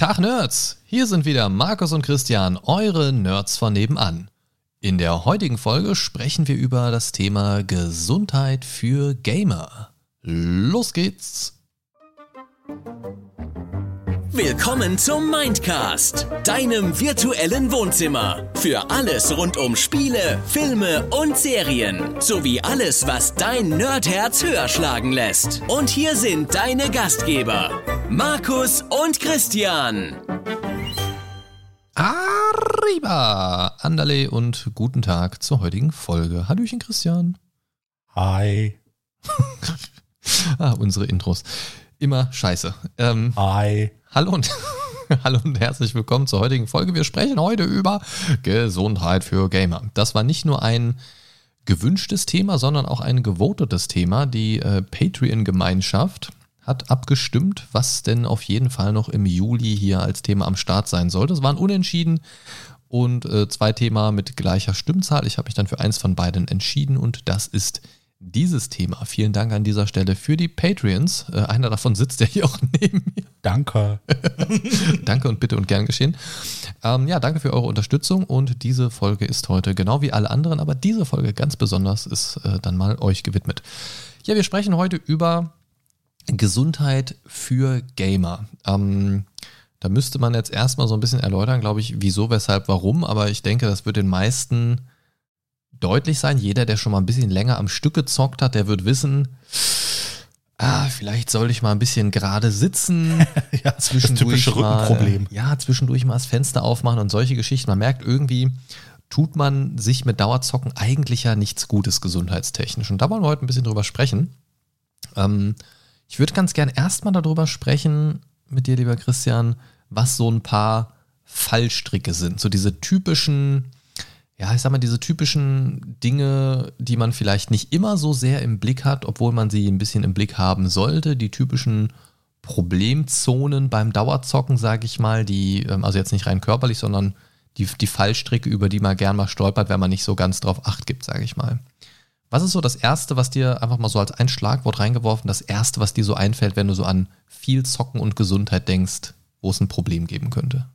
Tag Nerds! Hier sind wieder Markus und Christian, eure Nerds von nebenan. In der heutigen Folge sprechen wir über das Thema Gesundheit für Gamer. Los geht's! Willkommen zum Mindcast, deinem virtuellen Wohnzimmer. Für alles rund um Spiele, Filme und Serien. Sowie alles, was dein Nerdherz höher schlagen lässt. Und hier sind deine Gastgeber, Markus und Christian. Arriba! Andale und guten Tag zur heutigen Folge. Hallöchen, Christian. Hi. ah, unsere Intros. Immer scheiße. Ähm, Hi. Hallo und, hallo und herzlich willkommen zur heutigen Folge. Wir sprechen heute über Gesundheit für Gamer. Das war nicht nur ein gewünschtes Thema, sondern auch ein gewotetes Thema. Die äh, Patreon-Gemeinschaft hat abgestimmt, was denn auf jeden Fall noch im Juli hier als Thema am Start sein sollte. Es waren unentschieden und äh, zwei Themen mit gleicher Stimmzahl. Ich habe mich dann für eins von beiden entschieden und das ist dieses Thema. Vielen Dank an dieser Stelle für die Patreons. Äh, einer davon sitzt ja hier auch neben mir. Danke. danke und bitte und gern geschehen. Ähm, ja, danke für eure Unterstützung und diese Folge ist heute genau wie alle anderen, aber diese Folge ganz besonders ist äh, dann mal euch gewidmet. Ja, wir sprechen heute über Gesundheit für Gamer. Ähm, da müsste man jetzt erstmal so ein bisschen erläutern, glaube ich, wieso, weshalb, warum, aber ich denke, das wird den meisten deutlich sein. Jeder, der schon mal ein bisschen länger am Stück gezockt hat, der wird wissen, ah, vielleicht soll ich mal ein bisschen gerade sitzen. ja, zwischendurch das mal, Rückenproblem. Ja, zwischendurch mal das Fenster aufmachen und solche Geschichten. Man merkt irgendwie, tut man sich mit Dauerzocken eigentlich ja nichts Gutes gesundheitstechnisch. Und da wollen wir heute ein bisschen drüber sprechen. Ähm, ich würde ganz gern erstmal darüber sprechen mit dir, lieber Christian, was so ein paar Fallstricke sind. So diese typischen ja, ich sag mal, diese typischen Dinge, die man vielleicht nicht immer so sehr im Blick hat, obwohl man sie ein bisschen im Blick haben sollte, die typischen Problemzonen beim Dauerzocken, sage ich mal, die, ähm, also jetzt nicht rein körperlich, sondern die, die Fallstricke, über die man gern mal stolpert, wenn man nicht so ganz drauf acht gibt, sage ich mal. Was ist so das Erste, was dir einfach mal so als ein Schlagwort reingeworfen, das Erste, was dir so einfällt, wenn du so an viel Zocken und Gesundheit denkst, wo es ein Problem geben könnte?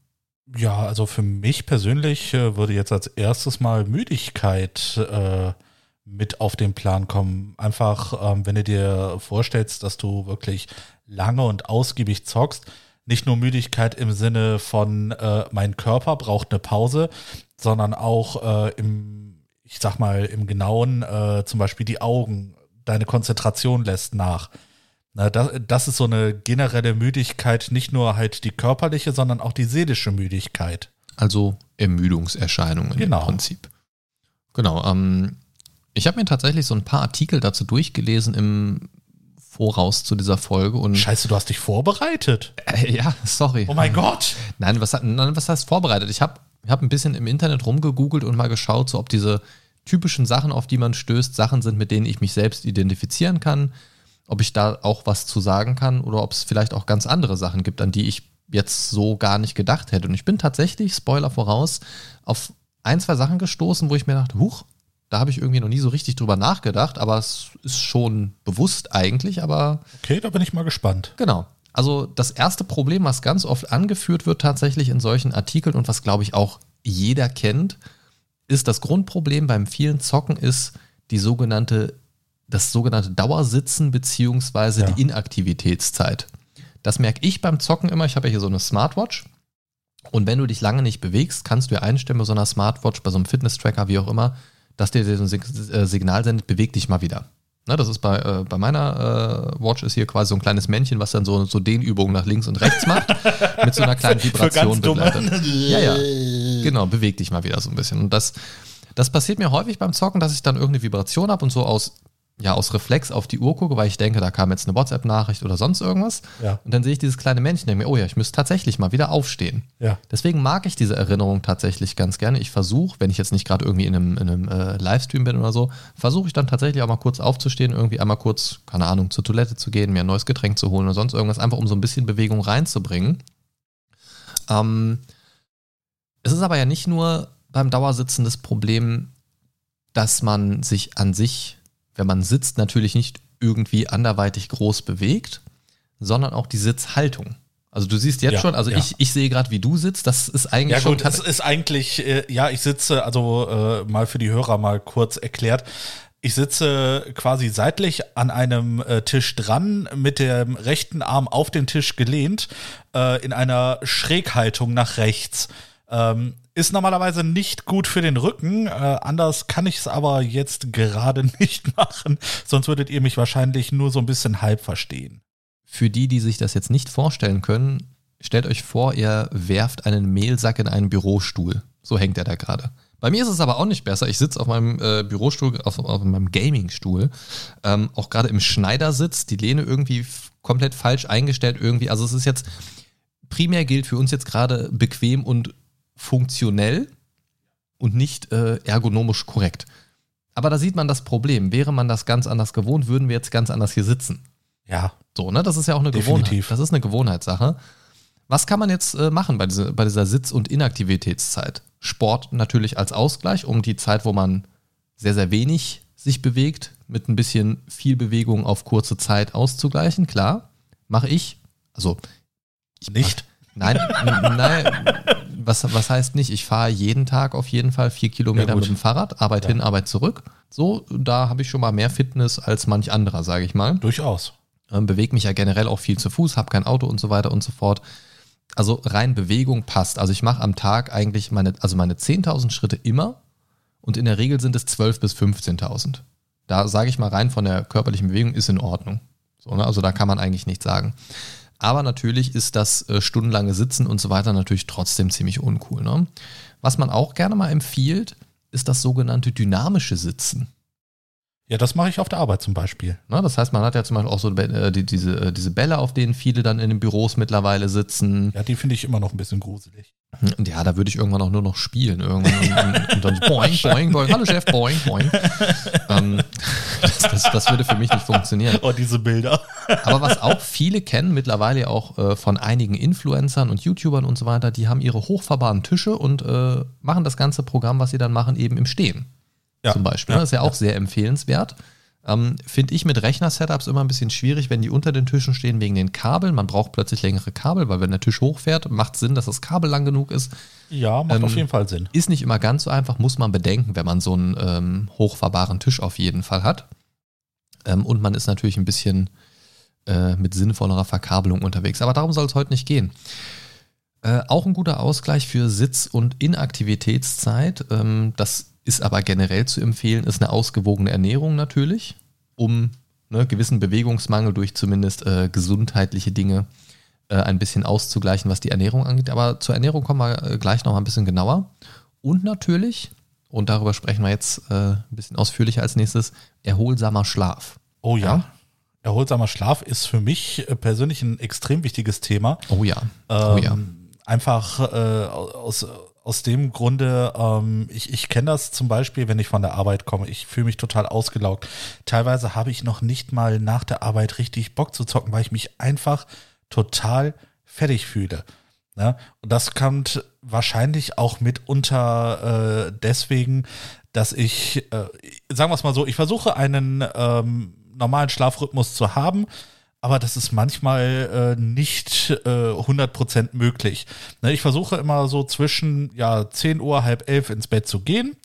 Ja, also für mich persönlich äh, würde jetzt als erstes mal Müdigkeit äh, mit auf den Plan kommen. Einfach, ähm, wenn du dir vorstellst, dass du wirklich lange und ausgiebig zockst, nicht nur Müdigkeit im Sinne von äh, mein Körper braucht eine Pause, sondern auch äh, im, ich sag mal, im Genauen, äh, zum Beispiel die Augen, deine Konzentration lässt nach. Na, das, das ist so eine generelle Müdigkeit, nicht nur halt die körperliche, sondern auch die seelische Müdigkeit. Also Ermüdungserscheinungen genau. im Prinzip. Genau. Ähm, ich habe mir tatsächlich so ein paar Artikel dazu durchgelesen im Voraus zu dieser Folge und. Scheiße, du hast dich vorbereitet. Äh, ja, sorry. Oh mein Gott. Nein, was, nein, was heißt vorbereitet? Ich habe hab ein bisschen im Internet rumgegoogelt und mal geschaut, so ob diese typischen Sachen, auf die man stößt, Sachen sind, mit denen ich mich selbst identifizieren kann ob ich da auch was zu sagen kann oder ob es vielleicht auch ganz andere Sachen gibt, an die ich jetzt so gar nicht gedacht hätte. Und ich bin tatsächlich, Spoiler voraus, auf ein, zwei Sachen gestoßen, wo ich mir dachte, huch, da habe ich irgendwie noch nie so richtig drüber nachgedacht, aber es ist schon bewusst eigentlich, aber. Okay, da bin ich mal gespannt. Genau. Also das erste Problem, was ganz oft angeführt wird tatsächlich in solchen Artikeln und was, glaube ich, auch jeder kennt, ist das Grundproblem beim vielen Zocken ist die sogenannte das sogenannte Dauersitzen beziehungsweise ja. die Inaktivitätszeit. Das merke ich beim Zocken immer. Ich habe ja hier so eine Smartwatch. Und wenn du dich lange nicht bewegst, kannst du ja einstellen bei so einer Smartwatch, bei so einem Fitness-Tracker, wie auch immer, dass dir so ein äh, Signal sendet, beweg dich mal wieder. Na, das ist bei, äh, bei meiner äh, Watch ist hier quasi so ein kleines Männchen, was dann so, so Dehnübungen nach links und rechts macht, mit so einer kleinen Vibration begleitet. Ja, ja. Genau, beweg dich mal wieder so ein bisschen. Und das, das passiert mir häufig beim Zocken, dass ich dann irgendeine Vibration habe und so aus ja, aus Reflex auf die Uhr gucke, weil ich denke, da kam jetzt eine WhatsApp-Nachricht oder sonst irgendwas. Ja. Und dann sehe ich dieses kleine Männchen, denke mir, oh ja, ich müsste tatsächlich mal wieder aufstehen. Ja. Deswegen mag ich diese Erinnerung tatsächlich ganz gerne. Ich versuche, wenn ich jetzt nicht gerade irgendwie in einem, in einem äh, Livestream bin oder so, versuche ich dann tatsächlich auch mal kurz aufzustehen, irgendwie einmal kurz, keine Ahnung, zur Toilette zu gehen, mir ein neues Getränk zu holen oder sonst irgendwas, einfach um so ein bisschen Bewegung reinzubringen. Ähm, es ist aber ja nicht nur beim Dauersitzen das Problem, dass man sich an sich wenn man sitzt, natürlich nicht irgendwie anderweitig groß bewegt, sondern auch die Sitzhaltung. Also du siehst jetzt Ja, schon, also ja. ich, ich sehe gerade, wie du sitzt. Das ist eigentlich Ja schon. gut, es ist eigentlich, äh, ja, ich sitze, also äh, mal für die Hörer mal kurz erklärt. Ich sitze quasi seitlich an einem äh, Tisch dran, mit dem rechten Arm auf den Tisch gelehnt, äh, in einer Schräghaltung nach rechts. Ähm, ist normalerweise nicht gut für den Rücken, äh, anders kann ich es aber jetzt gerade nicht machen, sonst würdet ihr mich wahrscheinlich nur so ein bisschen halb verstehen. Für die, die sich das jetzt nicht vorstellen können, stellt euch vor, ihr werft einen Mehlsack in einen Bürostuhl. So hängt er da gerade. Bei mir ist es aber auch nicht besser. Ich sitze auf meinem äh, Bürostuhl, auf, auf meinem Gamingstuhl, ähm, auch gerade im Schneidersitz, die Lehne irgendwie komplett falsch eingestellt irgendwie. Also es ist jetzt, primär gilt für uns jetzt gerade bequem und funktionell und nicht äh, ergonomisch korrekt. Aber da sieht man das Problem. Wäre man das ganz anders gewohnt, würden wir jetzt ganz anders hier sitzen. Ja, So, ne? Das ist ja auch eine Definitiv. Gewohnheit. Das ist eine Gewohnheitssache. Was kann man jetzt äh, machen bei, diese, bei dieser Sitz- und Inaktivitätszeit? Sport natürlich als Ausgleich, um die Zeit, wo man sehr, sehr wenig sich bewegt, mit ein bisschen viel Bewegung auf kurze Zeit auszugleichen. Klar, mache ich. Also nicht. Nein, n- nein, was, was heißt nicht? Ich fahre jeden Tag auf jeden Fall vier Kilometer Ja, mit dem Fahrrad, Arbeit Ja. hin, Arbeit zurück. So, da habe ich schon mal mehr Fitness als manch anderer, sage ich mal. Durchaus. Ähm, bewege mich ja generell auch viel zu Fuß, habe kein Auto und so weiter und so fort. Also rein Bewegung passt. Also ich mache am Tag eigentlich meine, also meine 10.000 Schritte immer und in der Regel sind es 12.000 bis 15.000. Da sage ich mal rein von der körperlichen Bewegung ist in Ordnung. So, ne? Also da kann man eigentlich nichts sagen. Aber natürlich ist das äh, stundenlange Sitzen und so weiter natürlich trotzdem ziemlich uncool. Ne? Was man auch gerne mal empfiehlt, ist das sogenannte dynamische Sitzen. Ja, das mache ich auf der Arbeit zum Beispiel. Ne? Das heißt, man hat ja zum Beispiel auch so äh, die, diese, äh, diese Bälle, auf denen viele dann in den Büros mittlerweile sitzen. Ja, die finde ich immer noch ein bisschen gruselig. Ja, da würde ich irgendwann auch nur noch spielen. Irgendwann und, und dann boing, boing, boing. Hallo Chef, boing, boing. ähm, das, das, das würde für mich nicht funktionieren. Oh, diese Bilder. Aber was auch viele kennen, mittlerweile ja auch äh, von einigen Influencern und YouTubern und so weiter, die haben ihre hochfahrbaren Tische und äh, machen das ganze Programm, was sie dann machen, eben im Stehen. Ja. Zum Beispiel. Ja. Das ist ja auch sehr empfehlenswert. Ähm, Finde ich mit Rechner-Setups immer ein bisschen schwierig, wenn die unter den Tischen stehen wegen den Kabeln. Man braucht plötzlich längere Kabel, weil wenn der Tisch hochfährt, macht Sinn, dass das Kabel lang genug ist. Ja, macht Ähm, auf jeden Fall Sinn. Ist nicht immer ganz so einfach, muss man bedenken, wenn man so einen ähm, hochfahrbaren Tisch auf jeden Fall hat. Ähm, und man ist natürlich ein bisschen äh, mit sinnvollerer Verkabelung unterwegs. Aber darum soll es heute nicht gehen. Äh, auch ein guter Ausgleich für Sitz- und Inaktivitätszeit. Ähm, das ist aber generell zu empfehlen, ist eine ausgewogene Ernährung natürlich, um ne, gewissen Bewegungsmangel durch zumindest äh, gesundheitliche Dinge äh, ein bisschen auszugleichen, was die Ernährung angeht. Aber zur Ernährung kommen wir äh, gleich noch mal ein bisschen genauer. Und natürlich, und darüber sprechen wir jetzt äh, ein bisschen ausführlicher als nächstes, erholsamer Schlaf. Oh ja. Ja. Erholsamer Schlaf ist für mich äh, persönlich ein extrem wichtiges Thema. Oh ja. Ähm, oh ja. Einfach äh, aus, aus dem Grunde, ähm, ich, ich kenne das zum Beispiel, wenn ich von der Arbeit komme. Ich fühle mich total ausgelaugt. Teilweise habe ich noch nicht mal nach der Arbeit richtig Bock zu zocken, weil ich mich einfach total fertig fühle. Ne? Und das kommt wahrscheinlich auch mitunter äh, deswegen, dass ich, äh, sagen wir es mal so, ich versuche einen ähm, normalen Schlafrhythmus zu haben, aber das ist manchmal äh, nicht äh, 100% möglich. Ne, ich versuche immer so zwischen ja, 10 Uhr, halb elf ins Bett zu gehen.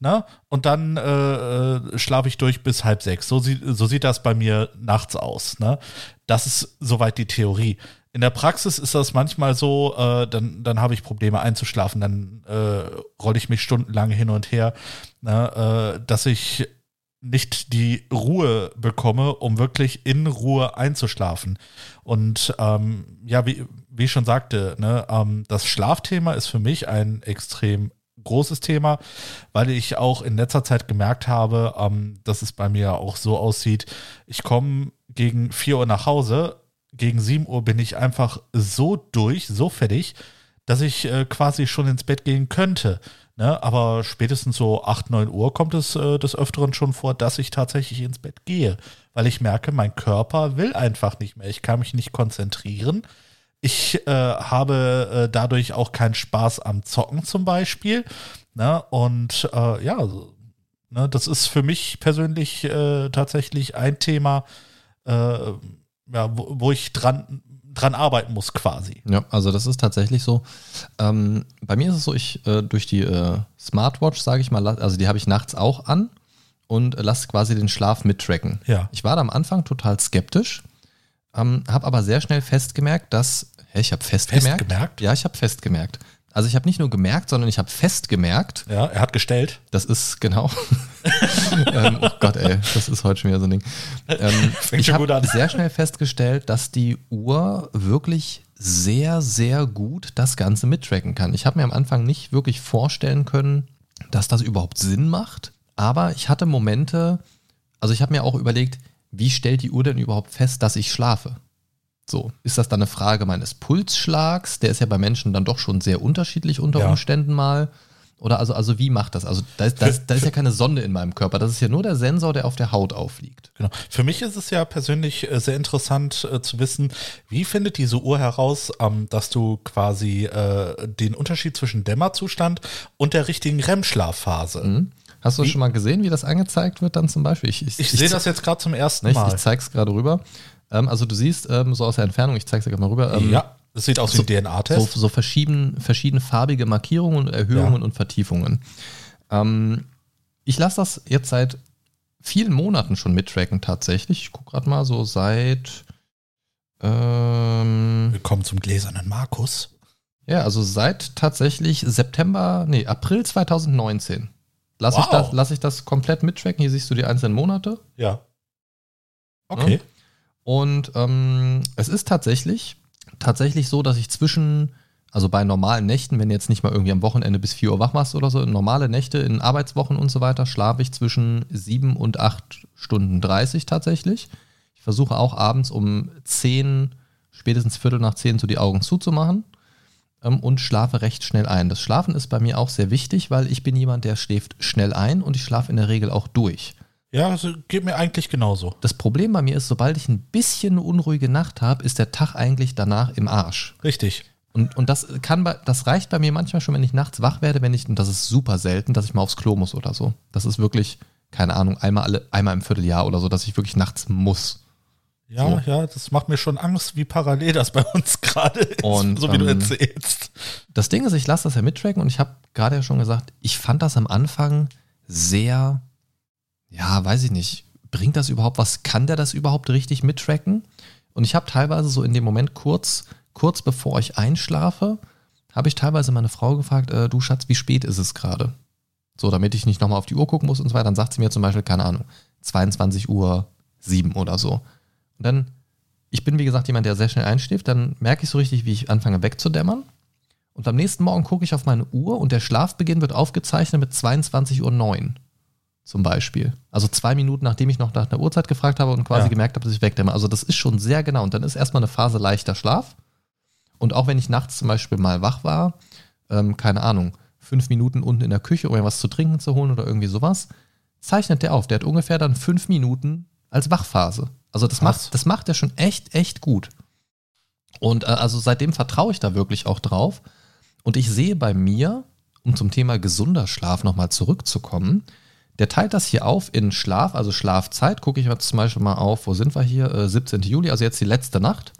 Ne? Und dann äh, äh, schlafe ich durch bis halb sechs. So, sieht so sieht das bei mir nachts aus. Ne? Das ist soweit die Theorie. In der Praxis ist das manchmal so, äh, dann, dann habe ich Probleme einzuschlafen, dann äh, rolle ich mich stundenlang hin und her, ne? äh, dass ich nicht die Ruhe bekomme, um wirklich in Ruhe einzuschlafen. Und ähm, ja, wie, wie ich schon sagte, ne, ähm, das Schlafthema ist für mich ein extrem großes Thema, weil ich auch in letzter Zeit gemerkt habe, ähm, dass es bei mir auch so aussieht, ich komme gegen 4 Uhr nach Hause, gegen 7 Uhr bin ich einfach so durch, so fertig, dass ich äh, quasi schon ins Bett gehen könnte. Ne? Aber spätestens so 8, 9 Uhr kommt es äh, des Öfteren schon vor, dass ich tatsächlich ins Bett gehe, weil ich merke, mein Körper will einfach nicht mehr. Ich kann mich nicht konzentrieren. Ich äh, habe äh, dadurch auch keinen Spaß am Zocken zum Beispiel. Ne? Und äh, ja, so, ne? das ist für mich persönlich äh, tatsächlich ein Thema, äh, ja, wo, wo ich dran, dran arbeiten muss quasi. Ja, also das ist tatsächlich so. Ähm, bei mir ist es so, ich äh, durch die äh, Smartwatch, sage ich mal, also die habe ich nachts auch an und lasse quasi den Schlaf mittracken. Ja. Ich war da am Anfang total skeptisch, ähm, habe aber sehr schnell festgemerkt, dass, hä, ich habe festgemerkt. Festgemerkt? Ja, ich habe festgemerkt. Also ich habe nicht nur gemerkt, sondern ich habe festgemerkt, Ja, er hat gestellt. das ist genau. ähm, oh Gott, ey, das ist heute schon wieder so ein Ding. Ähm, ich habe sehr schnell festgestellt, dass die Uhr wirklich sehr, sehr gut das Ganze mittracken kann. Ich habe mir am Anfang nicht wirklich vorstellen können, dass das überhaupt Sinn macht. Aber ich hatte Momente, also ich habe mir auch überlegt, wie stellt die Uhr denn überhaupt fest, dass ich schlafe? So, ist das dann eine Frage meines Pulsschlags? Der ist ja bei Menschen dann doch schon sehr unterschiedlich unter Ja. Umständen mal. Oder also, also wie macht das? Also da ist, da, ist, da ist ja keine Sonde in meinem Körper. Das ist ja nur der Sensor, der auf der Haut aufliegt. Genau. Für mich ist es ja persönlich äh, sehr interessant äh, zu wissen, wie findet diese Uhr heraus, ähm, dass du quasi äh, den Unterschied zwischen Dämmerzustand und der richtigen REM-Schlafphase. Mhm. Hast du Wie? schon mal gesehen, wie das angezeigt wird dann zum Beispiel? Ich, Ich sehe das jetzt gerade zum ersten Ich, ich Mal. zeige es gerade rüber. Ähm, also du siehst ähm, so aus der Entfernung, ich zeige es dir gerade mal rüber. Ähm, ja, es sieht aus wie ein So, DNA-Test. so verschieden, verschieden farbige Markierungen und Erhöhungen Ja. und Vertiefungen. Ähm, ich lasse das jetzt seit vielen Monaten schon mittracken tatsächlich. Ich gucke gerade mal so seit ähm, Willkommen zum gläsernen Markus. ja, also seit tatsächlich September, nee, April 2019. Lasse ich, Wow. das, lass ich das komplett mittracken. Hier siehst du die einzelnen Monate. Ja. Okay. Und ähm, es ist tatsächlich, tatsächlich so, dass ich zwischen, also bei normalen Nächten, wenn du jetzt nicht mal irgendwie am Wochenende bis 4 Uhr wach machst oder so, normale Nächte in Arbeitswochen und so weiter, schlafe ich zwischen 7 und 8 Stunden 30 tatsächlich. Ich versuche auch abends um 10, spätestens Viertel nach 10 so die Augen zuzumachen ähm, und schlafe recht schnell ein. Das Schlafen ist bei mir auch sehr wichtig, weil ich bin jemand, der schläft schnell ein und ich schlafe in der Regel auch durch. Ja, das geht mir eigentlich genauso. Das Problem bei mir ist, sobald ich ein bisschen eine unruhige Nacht habe, ist der Tag eigentlich danach im Arsch. Richtig. Und, und das kann bei, das reicht bei mir manchmal schon, wenn ich nachts wach werde, wenn ich, und das ist super selten, dass ich mal aufs Klo muss oder so. Das ist wirklich, keine Ahnung, einmal alle, einmal im Vierteljahr oder so, dass ich wirklich nachts muss. Ja, So. ja, das macht mir schon Angst, wie parallel das bei uns gerade ist, Und, so wie du ähm, erzählst. Das Ding ist, ich lasse das ja mittracken und ich habe gerade ja schon gesagt, ich fand das am Anfang sehr, ja, weiß ich nicht, bringt das überhaupt was? Kann der das überhaupt richtig mittracken? Und ich habe teilweise so in dem Moment kurz, kurz bevor ich einschlafe, habe ich teilweise meine Frau gefragt, äh, du Schatz, wie spät ist es gerade? So, damit ich nicht nochmal auf die Uhr gucken muss und so weiter. Dann sagt sie mir zum Beispiel, keine Ahnung, 22 Uhr 7 oder so. Und dann, ich bin wie gesagt jemand, der sehr schnell einschläft, dann merke ich so richtig, wie ich anfange wegzudämmern. Und am nächsten Morgen gucke ich auf meine Uhr und der Schlafbeginn wird aufgezeichnet mit 22.09 Uhr zum Beispiel. Also zwei Minuten, nachdem ich noch nach der Uhrzeit gefragt habe und quasi Ja. gemerkt habe, dass ich wegdämme. Also das ist schon sehr genau. Und dann ist erstmal eine Phase leichter Schlaf. Und auch wenn ich nachts zum Beispiel mal wach war, ähm, keine Ahnung, fünf Minuten unten in der Küche, um mir was zu trinken zu holen oder irgendwie sowas, zeichnet der auf. Der hat ungefähr dann fünf Minuten als Wachphase. Also das Krass. macht, das macht er schon echt, echt gut. Und äh, also seitdem vertraue ich da wirklich auch drauf. Und ich sehe bei mir, um zum Thema gesunder Schlaf nochmal zurückzukommen, der teilt das hier auf in Schlaf, also Schlafzeit. Gucke ich jetzt zum Beispiel mal auf, wo sind wir hier? Äh, 17. Juli, also jetzt die letzte Nacht.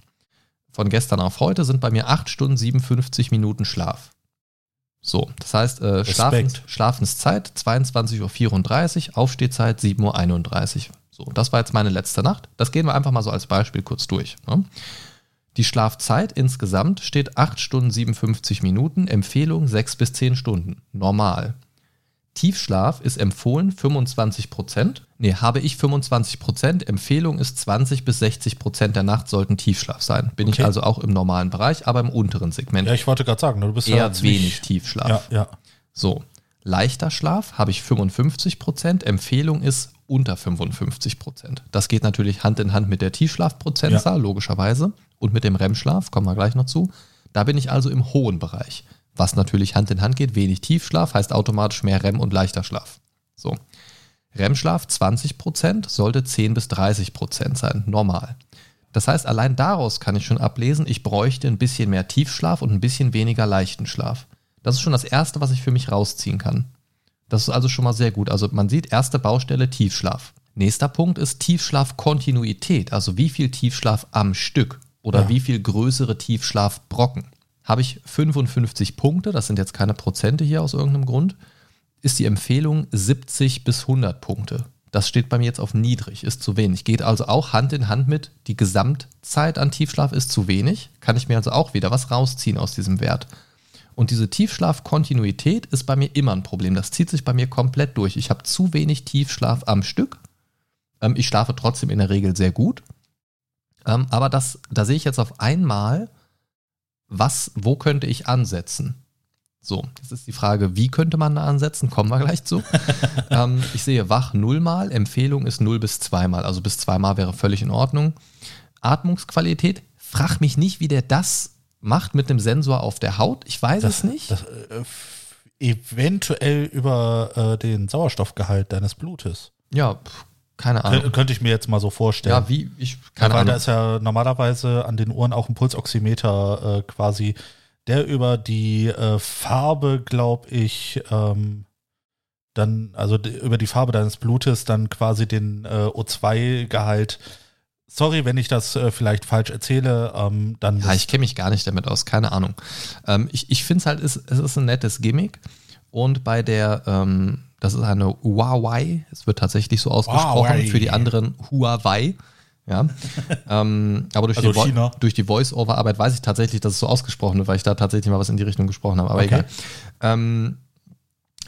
Von gestern auf heute sind bei mir 8 Stunden 57 Minuten Schlaf. So, das heißt, äh, Schlafens. Schlafenszeit 22.34 Uhr, Aufstehzeit 7.31 Uhr. So, das war jetzt meine letzte Nacht. Das gehen wir einfach mal so als Beispiel kurz durch. Ne? Die Schlafzeit insgesamt steht 8 Stunden 57 Minuten, Empfehlung 6 bis 10 Stunden. Normal. Tiefschlaf ist empfohlen 25 Prozent. Nee, habe ich 25 Prozent. Empfehlung ist 20 bis 60 Prozent der Nacht sollten Tiefschlaf sein. Bin ich Okay. also auch im normalen Bereich, aber im unteren Segment. Ja, ich wollte gerade sagen, du bist Eher ja wenig Tiefschlaf. Ja, ja. So, leichter Schlaf habe ich 55 Prozent. Empfehlung ist unter 55 Prozent. Das geht natürlich Hand in Hand mit der Tiefschlafprozentzahl, logischerweise. Und mit dem REM-Schlaf, kommen wir gleich noch zu. Da bin ich also im hohen Bereich. Was natürlich Hand in Hand geht, wenig Tiefschlaf heißt automatisch mehr REM und leichter Schlaf. So. REM-Schlaf 20 Prozent sollte 10 bis 30 Prozent sein, normal. Das heißt, allein daraus kann ich schon ablesen, ich bräuchte ein bisschen mehr Tiefschlaf und ein bisschen weniger leichten Schlaf. Das ist schon das Erste, was ich für mich rausziehen kann. Das ist also schon mal sehr gut. Also man sieht, erste Baustelle Tiefschlaf. Nächster Punkt ist Tiefschlafkontinuität, also wie viel Tiefschlaf am Stück. oder Ja. wie viel größere Tiefschlafbrocken. Habe ich 55 Punkte, das sind jetzt keine Prozente hier aus irgendeinem Grund, ist die Empfehlung 70 bis 100 Punkte. Das steht bei mir jetzt auf niedrig, ist zu wenig. Geht also auch Hand in Hand mit, die Gesamtzeit an Tiefschlaf ist zu wenig. Kann ich mir also auch wieder was rausziehen aus diesem Wert. Und diese Tiefschlafkontinuität ist bei mir immer ein Problem. Das zieht sich bei mir komplett durch. Ich habe zu wenig Tiefschlaf am Stück. Ähm, ich schlafe trotzdem in der Regel sehr gut. Ähm, aber das, da sehe ich jetzt auf einmal, was, wo könnte ich ansetzen? So, jetzt ist die Frage, wie könnte man da ansetzen? Kommen wir gleich zu. ähm, ich sehe wach nullmal, Empfehlung ist null bis zweimal. Also bis zweimal wäre völlig in Ordnung. Atmungsqualität, frag mich nicht, wie der das macht mit dem Sensor auf der Haut. Ich weiß es nicht. Das, äh, eventuell über äh, den Sauerstoffgehalt deines Blutes. ja, keine Ahnung. Kön könnte ich mir jetzt mal so vorstellen. Ja, wie, ich, Ja, keine weil da Ahnung. ist ja normalerweise an den Uhren auch ein Pulsoximeter äh, quasi, der über die äh, Farbe, glaube ich, ähm, dann, also über die Farbe deines Blutes dann quasi den äh, O2-Gehalt. Sorry, wenn ich das äh, vielleicht falsch erzähle, ähm, dann Ja, ich kenne mich gar nicht damit aus, keine Ahnung. Ähm, ich ich finde es halt, es, es ist ein nettes Gimmick. Und bei der, ähm, das ist eine Huawei, es wird tatsächlich so ausgesprochen, Huawei. für die anderen Huawei. Ja. ähm, aber durch, Also die China. durch die Voice-Over-Arbeit weiß ich tatsächlich, dass es so ausgesprochen wird, weil ich da tatsächlich mal was in die Richtung gesprochen habe. Aber Okay. egal. Ähm,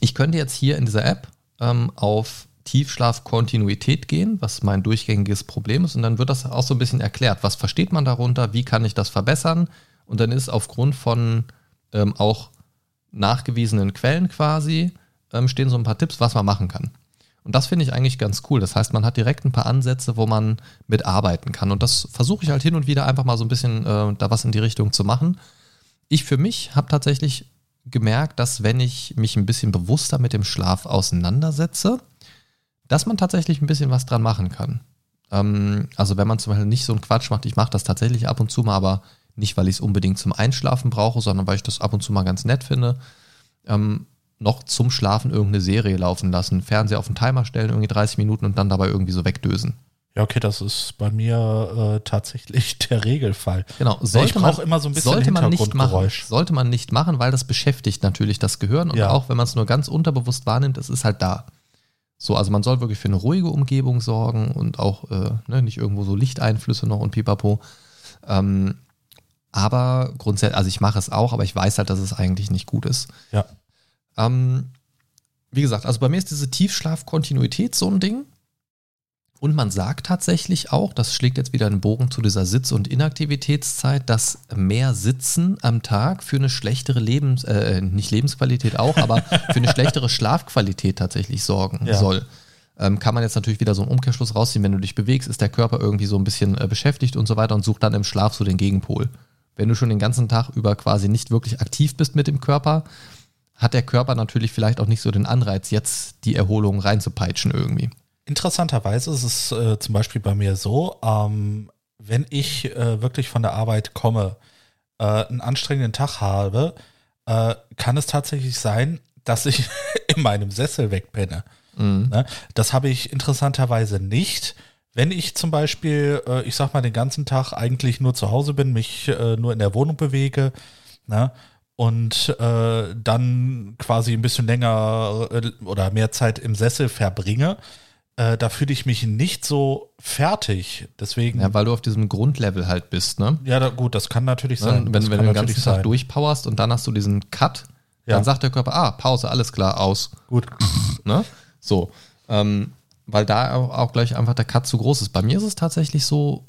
ich könnte jetzt hier in dieser App ähm, auf Tiefschlafkontinuität gehen, was mein durchgängiges Problem ist. Und dann wird das auch so ein bisschen erklärt. Was versteht man darunter? Wie kann ich das verbessern? Und dann ist aufgrund von ähm, auch nachgewiesenen Quellen quasi, ähm, stehen so ein paar Tipps, was man machen kann. Und das finde ich eigentlich ganz cool. Das heißt, man hat direkt ein paar Ansätze, wo man mitarbeiten kann. Und das versuche ich halt hin und wieder einfach mal so ein bisschen äh, da was in die Richtung zu machen. Ich für mich habe tatsächlich gemerkt, dass wenn ich mich ein bisschen bewusster mit dem Schlaf auseinandersetze, dass man tatsächlich ein bisschen was dran machen kann. Ähm, also wenn man zum Beispiel nicht so einen Quatsch macht, ich mache das tatsächlich ab und zu mal, aber nicht, weil ich es unbedingt zum Einschlafen brauche, sondern weil ich das ab und zu mal ganz nett finde. Ähm, noch zum Schlafen irgendeine Serie laufen lassen, Fernseher auf den Timer stellen, irgendwie 30 Minuten und dann dabei irgendwie so wegdösen. Ja, okay, das ist bei mir äh, tatsächlich der Regelfall. Genau, ich sollte man, brauche immer so ein bisschen sollte man nicht machen. Sollte man nicht machen, weil das beschäftigt natürlich das Gehirn und Ja. auch wenn man es nur ganz unterbewusst wahrnimmt, es ist halt da. So, also man soll wirklich für eine ruhige Umgebung sorgen und auch äh, ne, nicht irgendwo so Lichteinflüsse noch und pipapo. Ähm, aber grundsätzlich, also ich mache es auch, aber ich weiß halt, dass es eigentlich nicht gut ist. Ja. Ähm, wie gesagt, also bei mir ist diese Tiefschlafkontinuität so ein Ding. Und man sagt tatsächlich auch, das schlägt jetzt wieder einen Bogen zu dieser Sitz- und Inaktivitätszeit, dass mehr Sitzen am Tag für eine schlechtere Lebens, äh, nicht Lebensqualität auch, aber für eine schlechtere Schlafqualität tatsächlich sorgen Ja. soll. Ähm, kann man jetzt natürlich wieder so einen Umkehrschluss rausziehen, wenn du dich bewegst, ist der Körper irgendwie so ein bisschen äh, beschäftigt und so weiter und sucht dann im Schlaf so den Gegenpol. Wenn du schon den ganzen Tag über quasi nicht wirklich aktiv bist mit dem Körper, hat der Körper natürlich vielleicht auch nicht so den Anreiz, jetzt die Erholung reinzupeitschen irgendwie. Interessanterweise ist es äh, zum Beispiel bei mir so, ähm, wenn ich äh, wirklich von der Arbeit komme, äh, einen anstrengenden Tag habe, äh, kann es tatsächlich sein, dass ich in meinem Sessel wegpenne. Mhm. Ne? Das habe ich interessanterweise nicht. Wenn ich zum Beispiel, äh, ich sag mal, den ganzen Tag eigentlich nur zu Hause bin, mich äh, nur in der Wohnung bewege, ne? Und äh, dann quasi ein bisschen länger äh, oder mehr Zeit im Sessel verbringe, äh, da fühle ich mich nicht so fertig. Deswegen, Ja, weil du auf diesem Grundlevel halt bist, ne? ja, da, gut, das kann natürlich sein. wenn wenn du den ganzen Tag sein. durchpowerst und dann hast du diesen Cut, Ja. dann sagt der Körper, ah, Pause, alles klar, aus. Gut. Ne? So. Ähm, weil da auch, gleich einfach der Cut zu groß ist. Bei mir ist es tatsächlich so,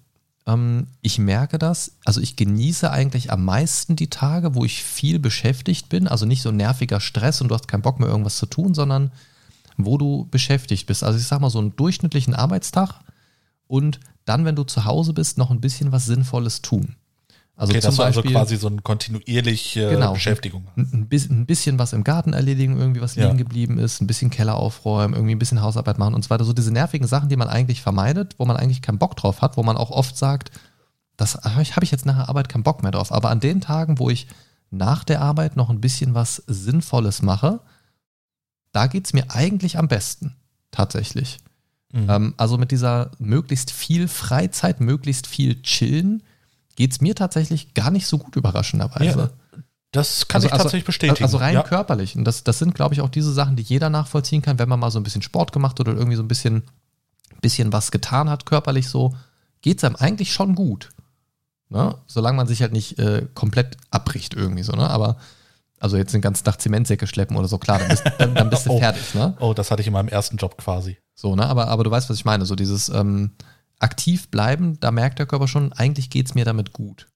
ich merke das, also ich genieße eigentlich am meisten die Tage, wo ich viel beschäftigt bin, also nicht so nerviger Stress und du hast keinen Bock mehr irgendwas zu tun, sondern wo du beschäftigt bist. Also ich sag mal so einen durchschnittlichen Arbeitstag und dann, wenn du zu Hause bist, noch ein bisschen was Sinnvolles tun. Also Okay, zum also Beispiel quasi so eine kontinuierliche Genau. Beschäftigung. ein, ein bis- ein bisschen was im Garten erledigen, irgendwie was Ja. liegen geblieben ist, ein bisschen Keller aufräumen, irgendwie ein bisschen Hausarbeit machen und so weiter. So diese nervigen Sachen, die man eigentlich vermeidet, wo man eigentlich keinen Bock drauf hat, wo man auch oft sagt, das habe ich, hab ich jetzt nach der Arbeit keinen Bock mehr drauf. Aber an den Tagen, wo ich nach der Arbeit noch ein bisschen was Sinnvolles mache, da geht es mir eigentlich am besten. Tatsächlich. Mhm. Ähm, also mit dieser möglichst viel Freizeit, möglichst viel Chillen, geht es mir tatsächlich gar nicht so gut überraschenderweise. Ja, das kann Also- ich also- tatsächlich bestätigen. Also rein ja. körperlich. Und das, das sind, glaube ich, auch diese Sachen, die jeder nachvollziehen kann, wenn man mal so ein bisschen Sport gemacht oder irgendwie so ein bisschen, bisschen was getan hat, körperlich so, geht es einem eigentlich schon gut. Ne? Solange man sich halt nicht äh, komplett abbricht irgendwie so, ne? Aber also jetzt den ganzen Tag Zementsäcke schleppen oder so, klar, dann bist, dann, dann bist du Oh. fertig, ne? Oh, das hatte ich in meinem ersten Job quasi. So, ne? Aber, aber du weißt, was ich meine. So dieses ähm, aktiv bleiben, da merkt der Körper schon, eigentlich geht es mir damit gut.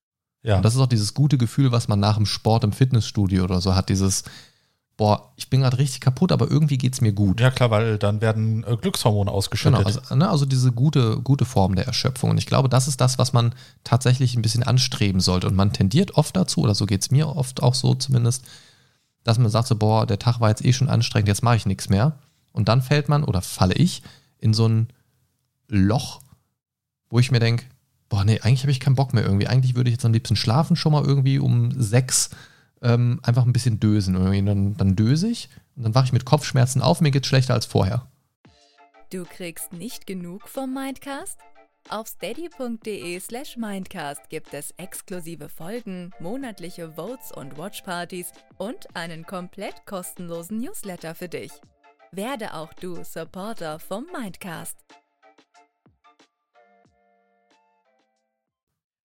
Ja. Und das ist auch dieses gute Gefühl, was man nach dem Sport im Fitnessstudio oder so hat. Dieses, boah, ich bin gerade richtig kaputt, aber irgendwie geht es mir gut. ja, klar, weil dann werden äh, Glückshormone ausgeschüttet. Genau, also, ne, also diese gute, gute Form der Erschöpfung. Und ich glaube, das ist das, was man tatsächlich ein bisschen anstreben sollte. Und man tendiert oft dazu, oder so geht es mir oft auch so zumindest, dass man sagt so, boah, der Tag war jetzt eh schon anstrengend, jetzt mache ich nichts mehr. Und dann fällt man, oder falle ich, in so ein Loch, wo ich mir denke, boah, nee, eigentlich habe ich keinen Bock mehr irgendwie. Eigentlich würde ich jetzt am liebsten schlafen, schon mal irgendwie um sechs ähm, einfach ein bisschen dösen. Und dann, dann döse ich und dann wache ich mit Kopfschmerzen auf, mir geht's schlechter als vorher. Du kriegst nicht genug vom Mindcast? Auf steady.de slash Mindcast gibt es exklusive Folgen, monatliche Votes und Watchpartys und einen komplett kostenlosen Newsletter für dich. Werde auch du Supporter vom Mindcast.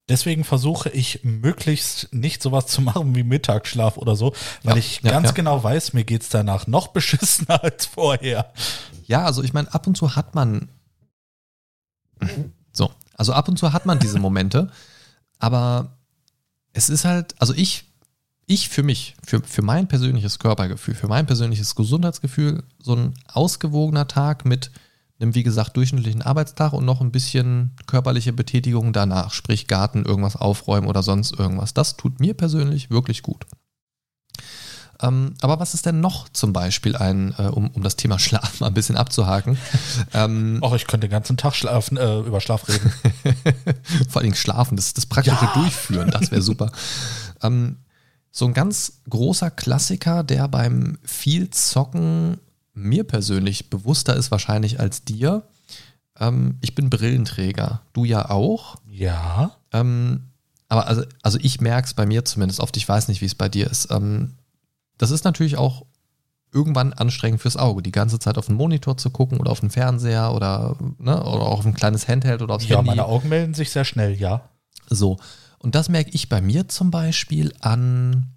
Deswegen versuche ich möglichst nicht sowas zu machen wie Mittagsschlaf oder so, weil Ja, ich ja, ganz ja. genau weiß, mir geht's danach noch beschissener als vorher. Ja, also ich meine, ab und zu hat man. So, also ab und zu hat man diese Momente, aber es ist halt, also ich, ich für mich, für, für mein persönliches Körpergefühl, für mein persönliches Gesundheitsgefühl, so ein ausgewogener Tag mit einem, wie gesagt, durchschnittlichen Arbeitstag und noch ein bisschen körperliche Betätigung danach, sprich Garten, irgendwas aufräumen oder sonst irgendwas. Das tut mir persönlich wirklich gut. Ähm, aber was ist denn noch zum Beispiel ein, äh, um, um das Thema Schlaf mal ein bisschen abzuhaken? ähm, Och, ich könnte den ganzen Tag schlafen, äh, über Schlaf reden. vor allem schlafen, das, das praktische Ja. Durchführen, das wäre super. ähm, so ein ganz großer Klassiker, der beim viel Zocken mir persönlich bewusster ist wahrscheinlich als dir. Ähm, ich bin Brillenträger, du ja auch. ja. Ähm, aber also, also ich merke es bei mir zumindest oft, ich weiß nicht, wie es bei dir ist. Ähm, das ist natürlich auch irgendwann anstrengend fürs Auge, die ganze Zeit auf den Monitor zu gucken oder auf den Fernseher oder, ne, oder auch auf ein kleines Handheld oder aufs Ja, Handy. meine Augen melden sich sehr schnell, ja. So. Und das merke ich bei mir zum Beispiel an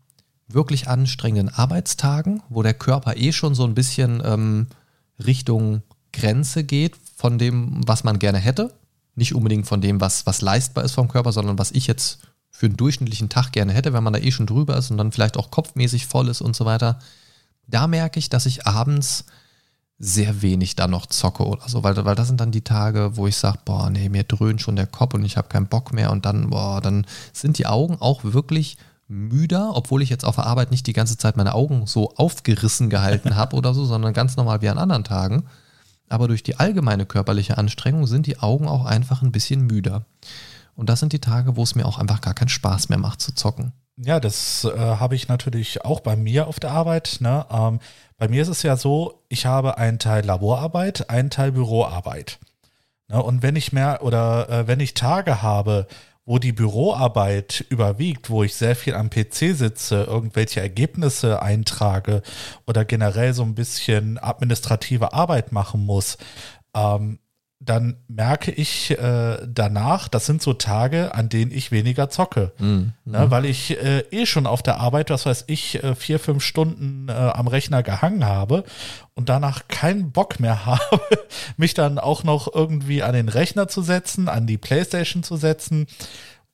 wirklich anstrengenden Arbeitstagen, wo der Körper eh schon so ein bisschen ähm, Richtung Grenze geht von dem, was man gerne hätte. Nicht unbedingt von dem, was, was leistbar ist vom Körper, sondern was ich jetzt für einen durchschnittlichen Tag gerne hätte, wenn man da eh schon drüber ist und dann vielleicht auch kopfmäßig voll ist und so weiter. Da merke ich, dass ich abends sehr wenig da noch zocke oder so, weil, weil das sind dann die Tage, wo ich sage, boah, nee, mir dröhnt schon der Kopf und ich habe keinen Bock mehr und dann, boah, dann sind die Augen auch wirklich müder, obwohl ich jetzt auf der Arbeit nicht die ganze Zeit meine Augen so aufgerissen gehalten habe oder so, sondern ganz normal wie an anderen Tagen. Aber durch die allgemeine körperliche Anstrengung sind die Augen auch einfach ein bisschen müder. Und das sind die Tage, wo es mir auch einfach gar keinen Spaß mehr macht zu zocken. Ja, das äh, habe ich natürlich auch bei mir auf der Arbeit. Ne? Ähm, bei mir ist es ja so, ich habe einen Teil Laborarbeit, einen Teil Büroarbeit. Ne? Und wenn ich mehr oder äh, wenn ich Tage habe, wo die Büroarbeit überwiegt, wo ich sehr viel am PC sitze, irgendwelche Ergebnisse eintrage oder generell so ein bisschen administrative Arbeit machen muss, ähm, dann merke ich äh, danach, das sind so Tage, an denen ich weniger zocke. Mhm. Ne, weil ich äh, eh schon auf der Arbeit, was weiß ich, äh, vier, fünf Stunden äh, am Rechner gehangen habe und danach keinen Bock mehr habe, mich dann auch noch irgendwie an den Rechner zu setzen, an die Playstation zu setzen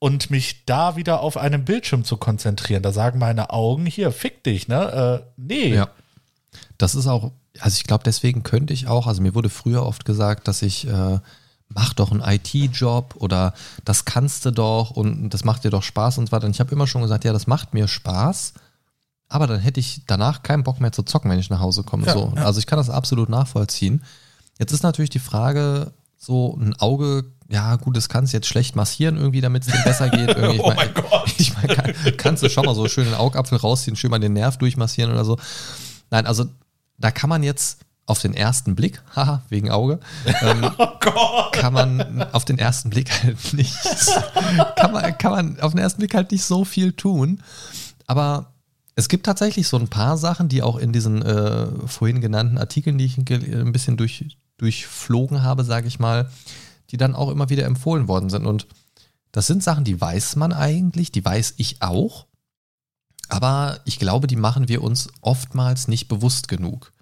und mich da wieder auf einen Bildschirm zu konzentrieren. Da sagen meine Augen, hier, fick dich, ne? Äh, nee. Ja. Das ist auch, also ich glaube, deswegen könnte ich auch, also mir wurde früher oft gesagt, dass ich, äh, mach doch einen IT-Job oder das kannst du doch und das macht dir doch Spaß und so weiter. Und ich habe immer schon gesagt, ja, das macht mir Spaß, aber dann hätte ich danach keinen Bock mehr zu zocken, wenn ich nach Hause komme. Ja, so. ja. Also ich kann das absolut nachvollziehen. Jetzt ist natürlich die Frage, so ein Auge, ja gut, das kannst du jetzt schlecht massieren irgendwie, damit es dir besser geht. Irgendwie, ich Oh mein- mein Gott. Ich meine, kann, kannst du schon mal so schön den Augapfel rausziehen, schön mal den Nerv durchmassieren oder so. Nein, also da kann man jetzt auf den ersten Blick, haha, wegen Auge, ähm, Oh kann man auf den ersten Blick halt nicht, kann man, kann man auf den ersten Blick halt nicht so viel tun. Aber es gibt tatsächlich so ein paar Sachen, die auch in diesen äh, vorhin genannten Artikeln, die ich ein bisschen durch, durchflogen habe, sage ich mal, die dann auch immer wieder empfohlen worden sind. Und das sind Sachen, die weiß man eigentlich, die weiß ich auch. Aber ich glaube, die machen wir uns oftmals nicht bewusst genug.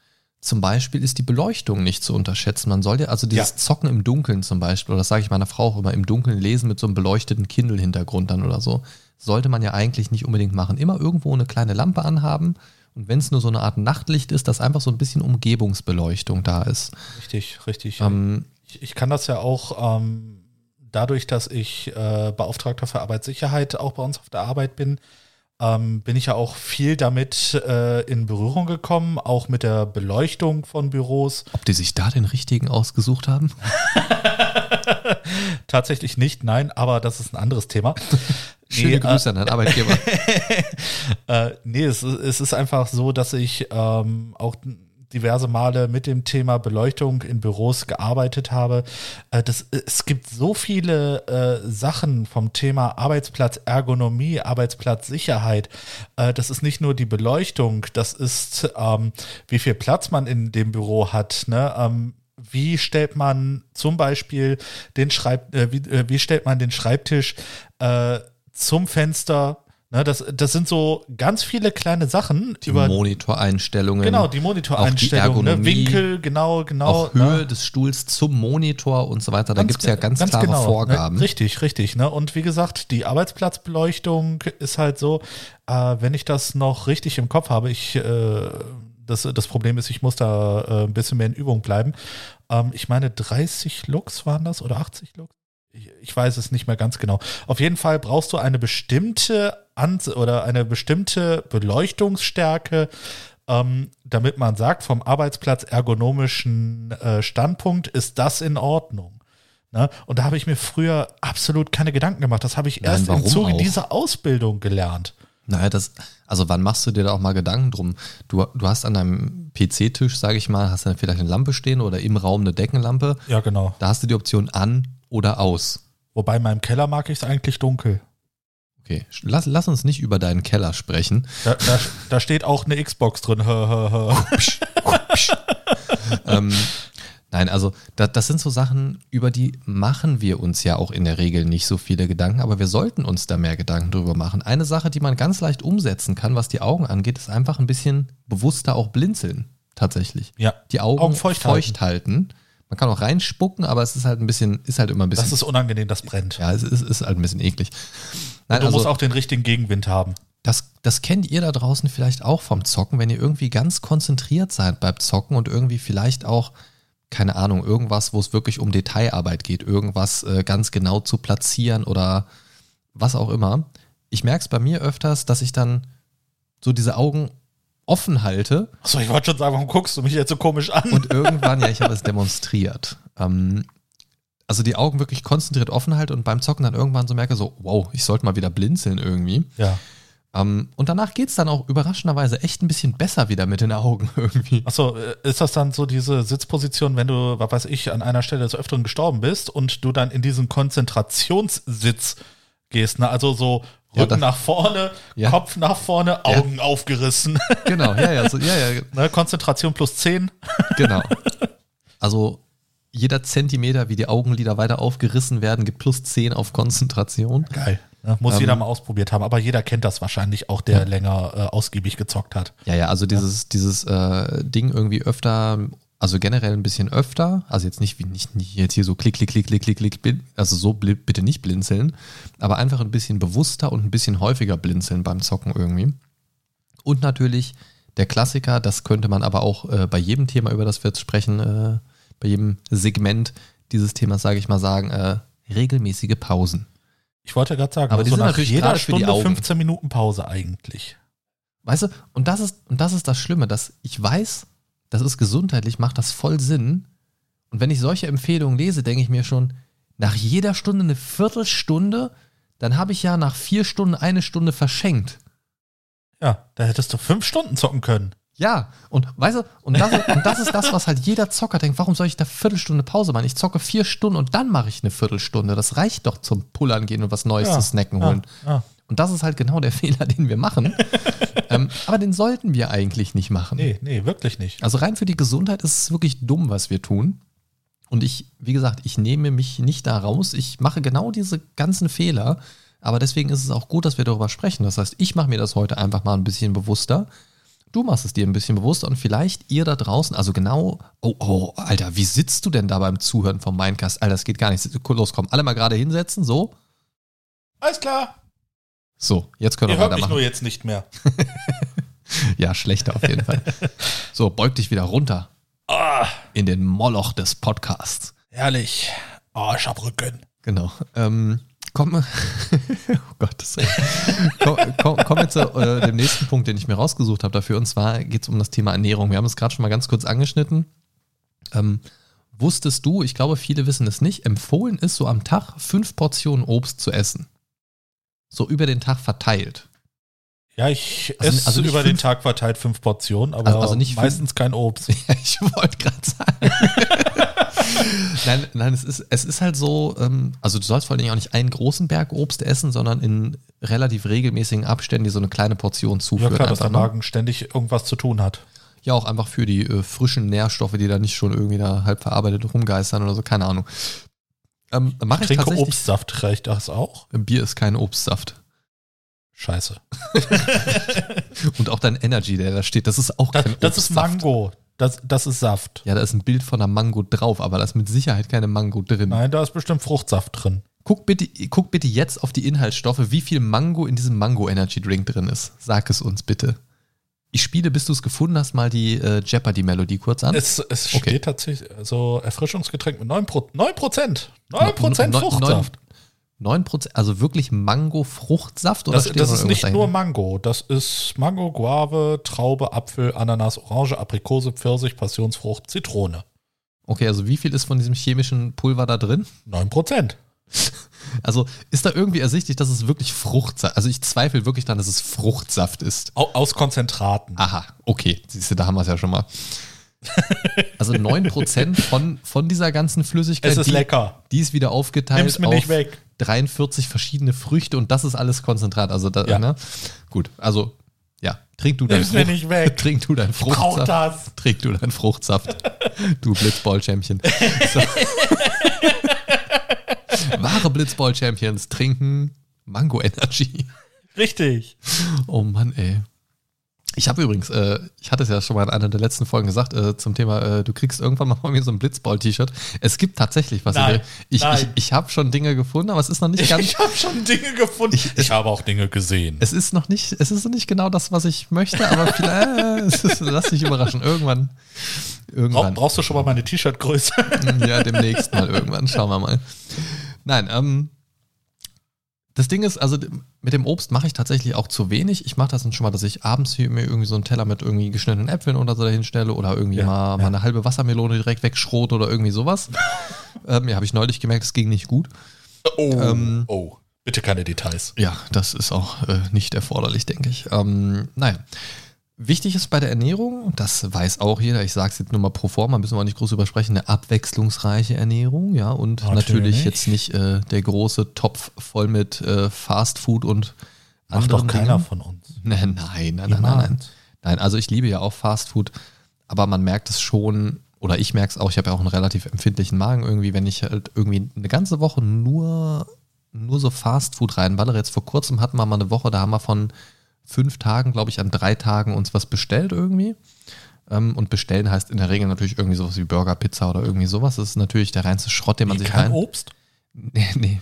Zum Beispiel ist die Beleuchtung nicht zu unterschätzen. Man soll ja, also dieses Ja. Zocken im Dunkeln zum Beispiel, oder das sage ich meiner Frau auch immer, im Dunkeln lesen mit so einem beleuchteten Kindle-Hintergrund dann oder so, sollte man ja eigentlich nicht unbedingt machen. Immer irgendwo eine kleine Lampe anhaben und wenn es nur so eine Art Nachtlicht ist, dass einfach so ein bisschen Umgebungsbeleuchtung da ist. Richtig, richtig. Ähm, Ich, ich kann das ja auch ähm, dadurch, dass ich äh, Beauftragter für Arbeitssicherheit auch bei uns auf der Arbeit bin, ähm, bin ich ja auch viel damit äh, in Berührung gekommen, auch mit der Beleuchtung von Büros. ob die sich da den richtigen ausgesucht haben? Tatsächlich nicht, nein, aber das ist ein anderes Thema. Schöne Nee, Grüße an deinen Arbeitgeber. Äh, nee, es, ist- es ist einfach so, dass ich ähm, auch diverse Male mit dem Thema Beleuchtung in Büros gearbeitet habe. Äh, das, es gibt so viele äh, Sachen vom Thema Arbeitsplatzergonomie, Arbeitsplatzsicherheit. Äh, das ist nicht nur die Beleuchtung, das ist, ähm, wie viel Platz man in dem Büro hat. Ne? Ähm, wie stellt man zum Beispiel den Schreib, äh, wie, äh, wie stellt man den Schreibtisch äh, zum Fenster? Ne, das, das sind so ganz viele kleine Sachen Die Monitoreinstellungen. genau die Monitoreinstellungen, ne, Winkel, genau, genau. auch Höhe ne? des Stuhls zum Monitor und so weiter. Da Ganz gibt es ja ge- ganz, klare genau, Vorgaben. Ne? Richtig, richtig. Ne? Und wie gesagt, die Arbeitsplatzbeleuchtung ist halt so, äh, wenn ich das noch richtig im Kopf habe, ich, äh, das, das Problem ist, ich muss da äh, ein bisschen mehr in Übung bleiben. Ähm, ich meine, 30 Lux waren das oder 80 Lux? Ich, weiß es nicht mehr ganz genau. Auf jeden Fall brauchst du eine bestimmte Ans oder eine bestimmte Beleuchtungsstärke, ähm, damit man sagt, vom Arbeitsplatz ergonomischen äh, Standpunkt ist das in Ordnung. Ne? Und da habe ich mir früher absolut keine Gedanken gemacht. Das habe ich Nein, erst im Zuge auch? dieser Ausbildung gelernt. Naja, das, also wann machst du dir da auch mal Gedanken drum? Du, du hast an deinem PC-Tisch, sage ich mal, hast dann vielleicht eine Lampe stehen oder im Raum eine Deckenlampe. Ja, genau. Da hast du die Option an oder aus. Wobei in meinem Keller mag ich es eigentlich dunkel. Okay, lass, lass uns nicht über deinen Keller sprechen. Da, da, da steht auch eine Xbox drin. Hö, hö. ähm, nein, also da, das sind so Sachen, über die machen wir uns ja auch in der Regel nicht so viele Gedanken, aber wir sollten uns da mehr Gedanken drüber machen. Eine Sache, die man ganz leicht umsetzen kann, was die Augen angeht, ist einfach ein bisschen bewusster auch blinzeln. Tatsächlich. Ja, Die Augen, Augen feucht feucht, halten. Man kann auch reinspucken, aber es ist halt ein bisschen, ist halt immer ein bisschen. das ist unangenehm, das brennt. ja, es ist, ist halt ein bisschen eklig. Nein, du also, musst auch den richtigen Gegenwind haben. das, das kennt ihr da draußen vielleicht auch vom Zocken, wenn ihr irgendwie ganz konzentriert seid beim Zocken und irgendwie vielleicht auch, keine Ahnung, irgendwas, wo es wirklich um Detailarbeit geht, irgendwas äh, ganz genau zu platzieren oder was auch immer. Ich merke es bei mir öfters, dass ich dann so diese Augen offen halte Achso, ich wollte schon sagen, warum guckst du mich jetzt so komisch an? und irgendwann, ja, ich habe es demonstriert. Ähm, also die Augen wirklich konzentriert offen halte und beim Zocken dann irgendwann so merke, so, wow, ich sollte mal wieder blinzeln irgendwie. ja. Ähm, und danach geht es dann auch überraschenderweise echt ein bisschen besser wieder mit den Augen irgendwie. Achso, äh, ist das dann so diese Sitzposition, wenn du, was weiß ich, an einer Stelle des Öfteren gestorben bist und du dann in diesen Konzentrationssitz gehst, ne? Also so Ja, Rücken da- nach vorne, Ja. Kopf nach vorne, Augen aufgerissen. Genau, ja, ja, so, ja, ja, ne? Konzentration plus 10. genau. Also jeder Zentimeter, wie die Augenlider weiter aufgerissen werden, gibt plus 10 auf Konzentration. Geil. Ne? Muss Ähm, jeder mal ausprobiert haben, aber jeder kennt das wahrscheinlich auch, der länger äh, ausgiebig gezockt hat. Ja, ja, also dieses, dieses äh, Ding irgendwie öfter, also generell ein bisschen öfter, also jetzt nicht wie nicht, nicht jetzt hier so klick, klick, klick, klick, klick, klick, also so bitte nicht blinzeln, aber einfach ein bisschen bewusster und ein bisschen häufiger blinzeln beim Zocken irgendwie. Und natürlich der Klassiker, das könnte man aber auch äh, bei jedem Thema, über das wir jetzt sprechen, äh, bei jedem Segment dieses Themas, sage ich mal, sagen, äh, regelmäßige Pausen. Ich wollte gerade sagen, Aber die also sind nach natürlich jeder die Stunde Augen. 15 Minuten Pause eigentlich. Weißt du, und das ist, und das ist das Schlimme, dass ich weiß, das ist gesundheitlich, macht das voll Sinn. Und wenn ich solche Empfehlungen lese, denke ich mir schon, nach jeder Stunde eine Viertelstunde, dann habe ich ja nach vier Stunden eine Stunde verschenkt. Ja, da hättest du fünf Stunden zocken können. Ja, und weißt du, und das, und das ist das, was halt jeder Zocker denkt, warum soll ich da Viertelstunde Pause machen? Ich zocke vier Stunden und dann mache ich eine Viertelstunde. Das reicht doch zum Pullern gehen und was Neues Ja, zu snacken ja, holen. ja. Und das ist halt genau der Fehler, den wir machen. ähm, aber den sollten wir eigentlich nicht machen. Nee, nee, wirklich nicht. Also rein für die Gesundheit ist es wirklich dumm, was wir tun. Und ich, wie gesagt, ich nehme mich nicht da raus. Ich mache genau diese ganzen Fehler. Aber deswegen ist es auch gut, dass wir darüber sprechen. Das heißt, ich mache mir das heute einfach mal ein bisschen bewusster. Du machst es dir ein bisschen bewusster und vielleicht ihr da draußen, also genau, oh, oh, Alter, wie sitzt du denn da beim Zuhören vom Mindcast? Alter, das geht gar nicht. Los, komm, alle mal gerade hinsetzen, so. Alles klar. So, jetzt können Ihr wir hört mich weitermachen. nur jetzt nicht mehr. Ja, schlechter auf jeden Fall. So, beug dich wieder runter Ah, in den Moloch des Podcasts. herrlich. Oh, ich hab Rücken. Genau. Ähm, komm, oh Gott, das, komm, komm, kommen wir zu äh, dem nächsten Punkt, den ich mir rausgesucht habe dafür. Und zwar geht es um das Thema Ernährung. Wir haben es gerade schon mal ganz kurz angeschnitten. Ähm, wusstest du, ich glaube, viele wissen es nicht, empfohlen ist, so am Tag fünf Portionen Obst zu essen. So über den Tag verteilt. Ja, ich Also- esse also über den fünf- Tag verteilt fünf Portionen, aber Also- also nicht fünf- meistens kein Obst. Ja, ich wollte gerade sagen. nein, nein, es ist, es ist halt so, ähm, also du sollst vor allen Dingen auch nicht einen großen Berg Obst essen, sondern in relativ regelmäßigen Abständen dir so eine kleine Portion Ja zuführen. klar, dass der einfach, ne? Magen ständig irgendwas zu tun hat. Ja, auch einfach für die äh, frischen Nährstoffe, die da nicht schon irgendwie da halb verarbeitet rumgeistern oder so, keine Ahnung. Ähm, Mache ich Trinke tatsächlich. Obstsaft, reicht das auch? Bier ist kein Obstsaft. Scheiße. Und auch dein Energy, der da steht, das ist auch Das, kein das ist Obstsaft. Mango. Das, das ist Saft. Ja, da ist ein Bild von einer Mango drauf, aber da ist mit Sicherheit keine Mango drin. Nein, da ist bestimmt Fruchtsaft drin. Guck bitte, guck bitte jetzt auf die Inhaltsstoffe, wie viel Mango in diesem Mango Energy Drink drin ist. Sag es uns bitte. Ich spiele, bis du es gefunden hast, mal die äh, Jeopardy-Melodie kurz an. Es, es Okay. steht tatsächlich so Erfrischungsgetränk mit 9%. Pro, 9%, 9% Neun- Fruchtsaft. 9%, also wirklich Mango-Fruchtsaft? oder Das, das ist nicht nur dahinter? Mango. Das ist Mango, Guave, Traube, Apfel, Ananas, Orange, Aprikose, Pfirsich, Passionsfrucht, Zitrone. Okay, also wie viel ist von diesem chemischen Pulver da drin? 9%. Also ist da irgendwie ersichtlich, dass es wirklich Fruchtsaft Also ich zweifle wirklich daran, dass es Fruchtsaft ist. Au- Aus Konzentraten. Aha, okay. Siehst du, da haben wir es ja schon mal. Also 9% von, von dieser ganzen Flüssigkeit, es ist die, lecker. die ist wieder aufgeteilt Nimm's mir auf nicht weg. 43 verschiedene Früchte und das ist alles Konzentrat. Also da, Ja. ne? Gut, also ja, trink du dein Nimm's mir nicht weg. Trink du dein Brauch Fruchtsaft. das. Trink du dein Fruchtsaft. du Blitzball-Champion. So. Wahre Blitzball-Champions trinken Mango Energy. Richtig. Oh Mann, ey. Ich habe übrigens, äh, ich hatte es ja schon mal in einer der letzten Folgen gesagt, äh, zum Thema, äh, du kriegst irgendwann mal von mir so ein Blitzball-T-Shirt. Es gibt tatsächlich was. Nein, ich ich, nein. ich habe schon Dinge gefunden, aber es ist noch nicht ganz. Ich habe schon Dinge gefunden. Ich, habe auch Dinge gesehen. Es ist noch nicht, es ist noch nicht genau das, was ich möchte, aber vielleicht, es ist, lass dich überraschen. Irgendwann, irgendwann. brauchst du schon mal meine T-Shirt-Größe? Ja, demnächst mal irgendwann. Schauen wir mal. Nein, ähm, das Ding ist, also mit dem Obst mache ich tatsächlich auch zu wenig. Ich mache das dann schon mal, dass ich abends hier mir irgendwie so einen Teller mit irgendwie geschnittenen Äpfeln oder so dahin stelle oder irgendwie Ja, mal, ja. mal eine halbe Wassermelone direkt wegschrot oder irgendwie sowas. ähm, ja, habe ich neulich gemerkt, es ging nicht gut. Oh, Ähm, oh. Bitte keine Details. Ja, das ist auch äh, nicht erforderlich, denke ich. Ähm, naja. Wichtig ist bei der Ernährung, und das weiß auch jeder, ich sage es jetzt nur mal pro forma, müssen wir auch nicht groß übersprechen, eine abwechslungsreiche Ernährung, ja, und Natürlich. natürlich jetzt nicht äh, der große Topf voll mit äh, Fast Food und Macht doch keiner Dingen. von uns. Nein, nein, nein, nein, nein. Nein, also ich liebe ja auch Fast Food, aber man merkt es schon, oder ich merke es auch, ich habe ja auch einen relativ empfindlichen Magen irgendwie, wenn ich halt irgendwie eine ganze Woche nur, nur so Fast Food reinballere. Jetzt vor kurzem hatten wir mal eine Woche, da haben wir von fünf Tagen, glaube ich, an drei Tagen uns was bestellt irgendwie. Ähm, und bestellen heißt in der Regel natürlich irgendwie sowas wie Burger, Pizza oder irgendwie sowas. Das ist natürlich der reinste Schrott, den man Wie, sich kein rein. Obst? Nee, nee.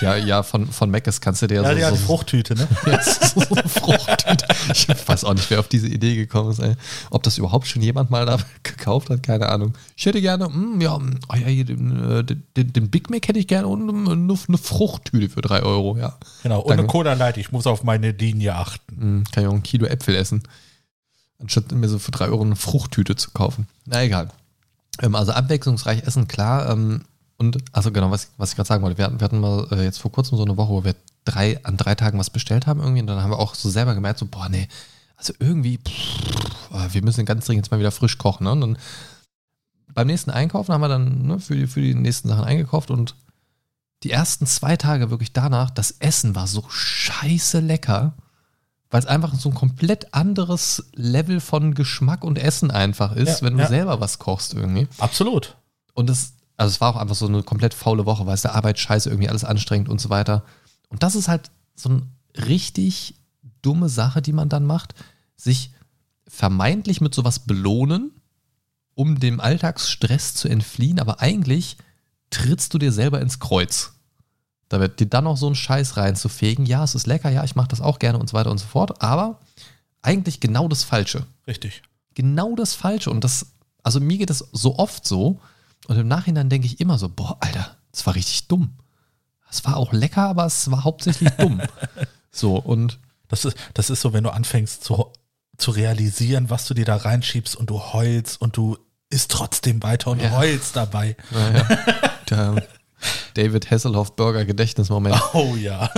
Ja, ja, von, von Mc's kannst du dir Ja, so, die hat so, Fruchttüte, ne? ja, so eine Fruchttüte. Ich weiß auch nicht, wer auf diese Idee gekommen ist. Ey. Ob das überhaupt schon jemand mal da gekauft hat, keine Ahnung. Ich hätte gerne, mm, ja, oh ja hier, den, äh, den, den Big Mac hätte ich gerne und eine, eine Fruchttüte für drei Euro, ja. Genau. Und Danke. eine Cola Light, ich muss auf meine Linie achten. Mm, Kann ich auch ein Kilo Äpfel essen. Anstatt mir so für drei Euro eine Fruchttüte zu kaufen. Na egal. Ähm, also abwechslungsreich essen, klar. Ähm, und, also genau, was, was ich gerade sagen wollte, wir hatten, wir hatten mal äh, jetzt vor kurzem so eine Woche, wo wir drei, an drei Tagen was bestellt haben irgendwie und dann haben wir auch so selber gemerkt, so, boah, nee, also irgendwie, pff, oh, wir müssen ganz dringend jetzt mal wieder frisch kochen. Ne? Und dann beim nächsten Einkaufen haben wir dann ne, für, die, für die nächsten Sachen eingekauft und die ersten zwei Tage wirklich danach, das Essen war so scheiße lecker, weil es einfach so ein komplett anderes Level von Geschmack und Essen einfach ist, Ja, wenn du ja. selber was kochst irgendwie. Absolut. Und das, also es war auch einfach so eine komplett faule Woche, weil es der Arbeit scheiße, irgendwie alles anstrengend und so weiter. Und das ist halt so eine richtig dumme Sache, die man dann macht, sich vermeintlich mit sowas belohnen, um dem Alltagsstress zu entfliehen, aber eigentlich trittst du dir selber ins Kreuz. Da wird dir dann noch so ein Scheiß reinzufegen. Ja, es ist lecker, ja, ich mache das auch gerne und so weiter und so fort, aber eigentlich genau das Falsche Richtig. genau das Falsche. Und das, also mir geht das so oft so. Und im Nachhinein denke ich immer so, boah, Alter, das war richtig dumm. Es war auch lecker, aber es war hauptsächlich dumm. So, und Das ist, das ist so, wenn du anfängst zu, zu realisieren, was du dir da reinschiebst und du heulst und du isst trotzdem weiter und Ja. heulst dabei. naja, der David Hasselhoff Burger Gedächtnismoment. Oh ja.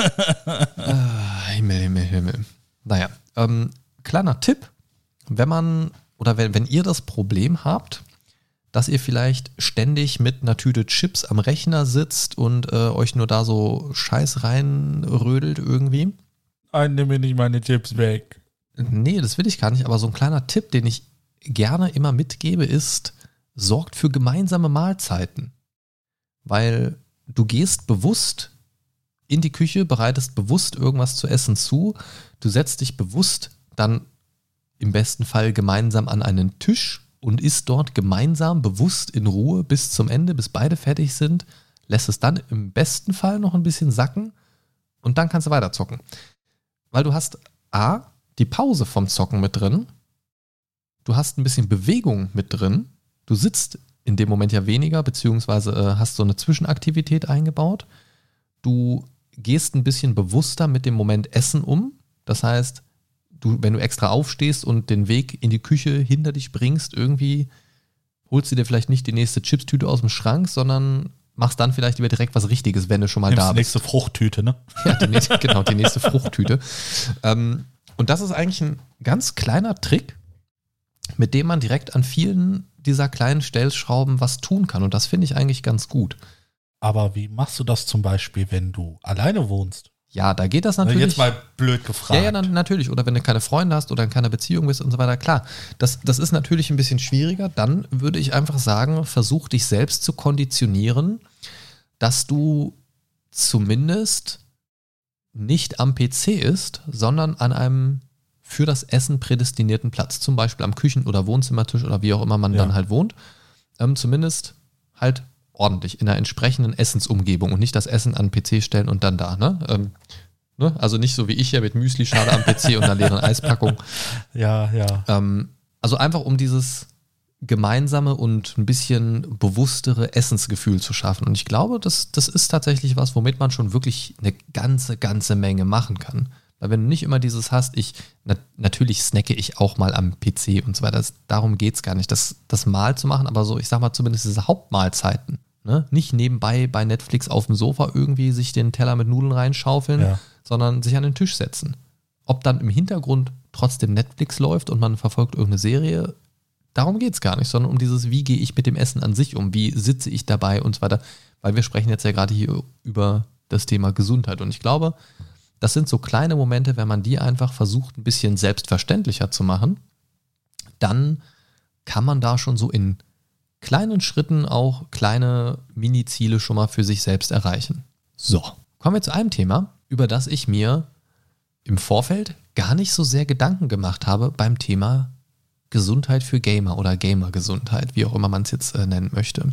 Ah, Himmel, Himmel, Himmel. Naja, ähm, kleiner Tipp, wenn man oder wenn, wenn ihr das Problem habt, dass ihr vielleicht ständig mit einer Tüte Chips am Rechner sitzt und äh, euch nur da so Scheiß reinrödelt irgendwie. Nein, nimm mir nicht meine Chips weg. Nee, das will ich gar nicht, aber so ein kleiner Tipp, den ich gerne immer mitgebe, ist, sorgt für gemeinsame Mahlzeiten. Weil du gehst bewusst in die Küche, bereitest bewusst irgendwas zu essen zu, du setzt dich bewusst dann im besten Fall gemeinsam an einen Tisch und isst dort gemeinsam bewusst in Ruhe bis zum Ende, bis beide fertig sind, lässt es dann im besten Fall noch ein bisschen sacken und dann kannst du weiter zocken. Weil du hast A, die Pause vom Zocken mit drin, du hast ein bisschen Bewegung mit drin, du sitzt in dem Moment ja weniger, beziehungsweise äh, hast so eine Zwischenaktivität eingebaut, du gehst ein bisschen bewusster mit dem Moment Essen um, das heißt, du, wenn du extra aufstehst und den Weg in die Küche hinter dich bringst, irgendwie holst du dir vielleicht nicht die nächste Chipstüte aus dem Schrank, sondern machst dann vielleicht lieber direkt was Richtiges, wenn du schon mal Nimmst da die bist. nächste Fruchttüte, ne? Ja, die nächste, genau, die nächste Fruchttüte. Ähm, und das ist eigentlich ein ganz kleiner Trick, mit dem man direkt an vielen dieser kleinen Stellschrauben was tun kann. Und das finde ich eigentlich ganz gut. Aber wie machst du das zum Beispiel, wenn du alleine wohnst? Ja, da geht das natürlich. Jetzt mal blöd gefragt. Ja, ja, dann, natürlich. Oder wenn du keine Freunde hast oder in keiner Beziehung bist und so weiter. Klar, das, das ist natürlich ein bisschen schwieriger. Dann würde ich einfach sagen, versuch dich selbst zu konditionieren, dass du zumindest nicht am PC ist, sondern an einem für das Essen prädestinierten Platz. Zum Beispiel am Küchen- oder Wohnzimmertisch oder wie auch immer man Ja. dann halt wohnt. Ähm, zumindest halt ordentlich in einer entsprechenden Essensumgebung und nicht das Essen an den PC stellen und dann da. Ne? Ähm, ne? Also nicht so wie ich hier mit Müsli-Schale am PC und einer leeren Eispackung. Ja, ja. Ähm, also einfach um dieses gemeinsame und ein bisschen bewusstere Essensgefühl zu schaffen. Und ich glaube, das, das ist tatsächlich was, womit man schon wirklich eine ganze, ganze Menge machen kann. Weil wenn du nicht immer dieses hast, ich, na, natürlich snacke ich auch mal am PC und so weiter. Das, darum geht es gar nicht, das, das Mahl zu machen, aber so, ich sag mal, zumindest diese Hauptmahlzeiten. Ne? Nicht nebenbei bei Netflix auf dem Sofa irgendwie sich den Teller mit Nudeln reinschaufeln, Ja. sondern sich an den Tisch setzen. Ob dann im Hintergrund trotzdem Netflix läuft und man verfolgt irgendeine Serie, darum geht es gar nicht, sondern um dieses, wie gehe ich mit dem Essen an sich um, wie sitze ich dabei und so weiter. Weil wir sprechen jetzt ja gerade hier über das Thema Gesundheit. Und ich glaube, das sind so kleine Momente, wenn man die einfach versucht, ein bisschen selbstverständlicher zu machen, dann kann man da schon so in kleinen Schritten auch kleine Mini-Ziele schon mal für sich selbst erreichen. So, kommen wir zu einem Thema, über das ich mir im Vorfeld gar nicht so sehr Gedanken gemacht habe beim Thema Gesundheit für Gamer oder Gamer-Gesundheit, wie auch immer man es jetzt äh, nennen möchte.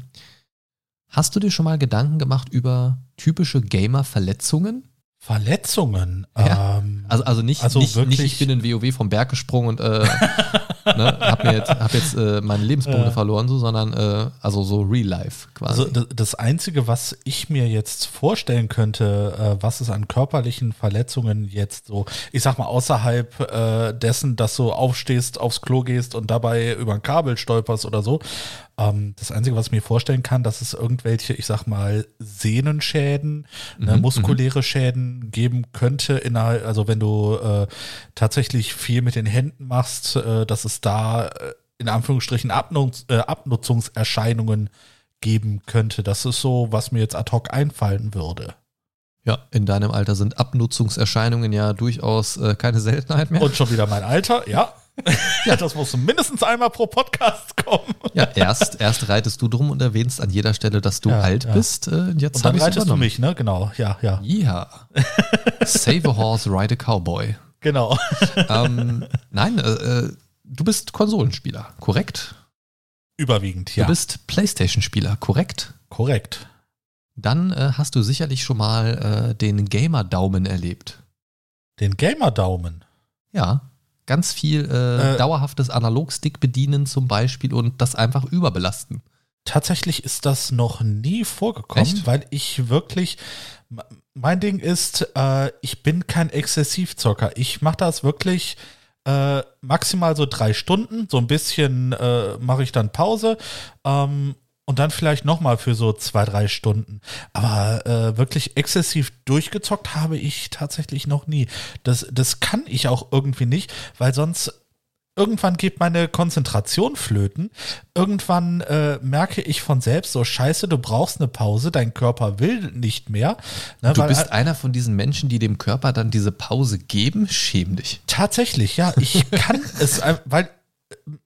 Hast du dir schon mal Gedanken gemacht über typische Gamer-Verletzungen? Verletzungen. Ja. Ähm, Also, also nicht, Also nicht, wirklich- nicht ich bin in WoW vom Berg gesprungen und äh, ne, hab mir jetzt, hab jetzt äh, meine Lebenspunkte Ja. verloren, so, sondern äh, also so Real Life quasi. Also das, Einzige, was ich mir jetzt vorstellen könnte, äh, was es an körperlichen Verletzungen jetzt so, ich sag mal, außerhalb äh, dessen, dass du aufstehst, aufs Klo gehst und dabei über ein Kabel stolperst oder so, Ähm, das Einzige, was ich mir vorstellen kann, dass es irgendwelche, ich sag mal, Sehnenschäden, ne, Mhm, muskuläre Schäden geben könnte, innerhalb, also wenn du äh, tatsächlich viel mit den Händen machst, äh, dass es da äh, in Anführungsstrichen Abnutz, äh, Abnutzungserscheinungen geben könnte. Das ist so, was mir jetzt ad hoc einfallen würde. Ja, in deinem Alter sind Abnutzungserscheinungen ja durchaus äh, keine Seltenheit mehr. Und schon wieder mein Alter, ja. Ja. Das muss mindestens einmal pro Podcast kommen. ja, erst, erst reitest du drum und erwähnst an jeder Stelle, dass du Ja, alt ja. bist. Äh, jetzt Und dann reitest du mich, ne? Genau, ja, ja. Ja. Save a horse, ride a cowboy. Genau. ähm, nein, äh, äh, du bist Konsolenspieler, korrekt? Überwiegend, ja. Du bist Playstation-Spieler, korrekt? korrekt. Dann äh, hast du sicherlich schon mal äh, den Gamer-Daumen erlebt. Den Gamer-Daumen. Ja, ganz viel äh, Äh. dauerhaftes Analogstick bedienen zum Beispiel und das einfach überbelasten. Tatsächlich ist das noch nie vorgekommen, Echt? weil ich wirklich, mein Ding ist, äh, ich bin kein Exzessivzocker. Ich mache das wirklich äh, maximal so drei Stunden, so ein bisschen äh, mache ich dann Pause ähm, und dann vielleicht nochmal für so zwei, drei Stunden. Aber äh, wirklich exzessiv durchgezockt habe ich tatsächlich noch nie. Das, das kann ich auch irgendwie nicht, weil sonst irgendwann geht meine Konzentration flöten. Irgendwann äh, merke ich von selbst so, scheiße, du brauchst eine Pause, dein Körper will nicht mehr. Ne, Du bist einer von diesen Menschen, die dem Körper dann diese Pause geben. Schäm dich. Tatsächlich, ja. Ich kann es, weil,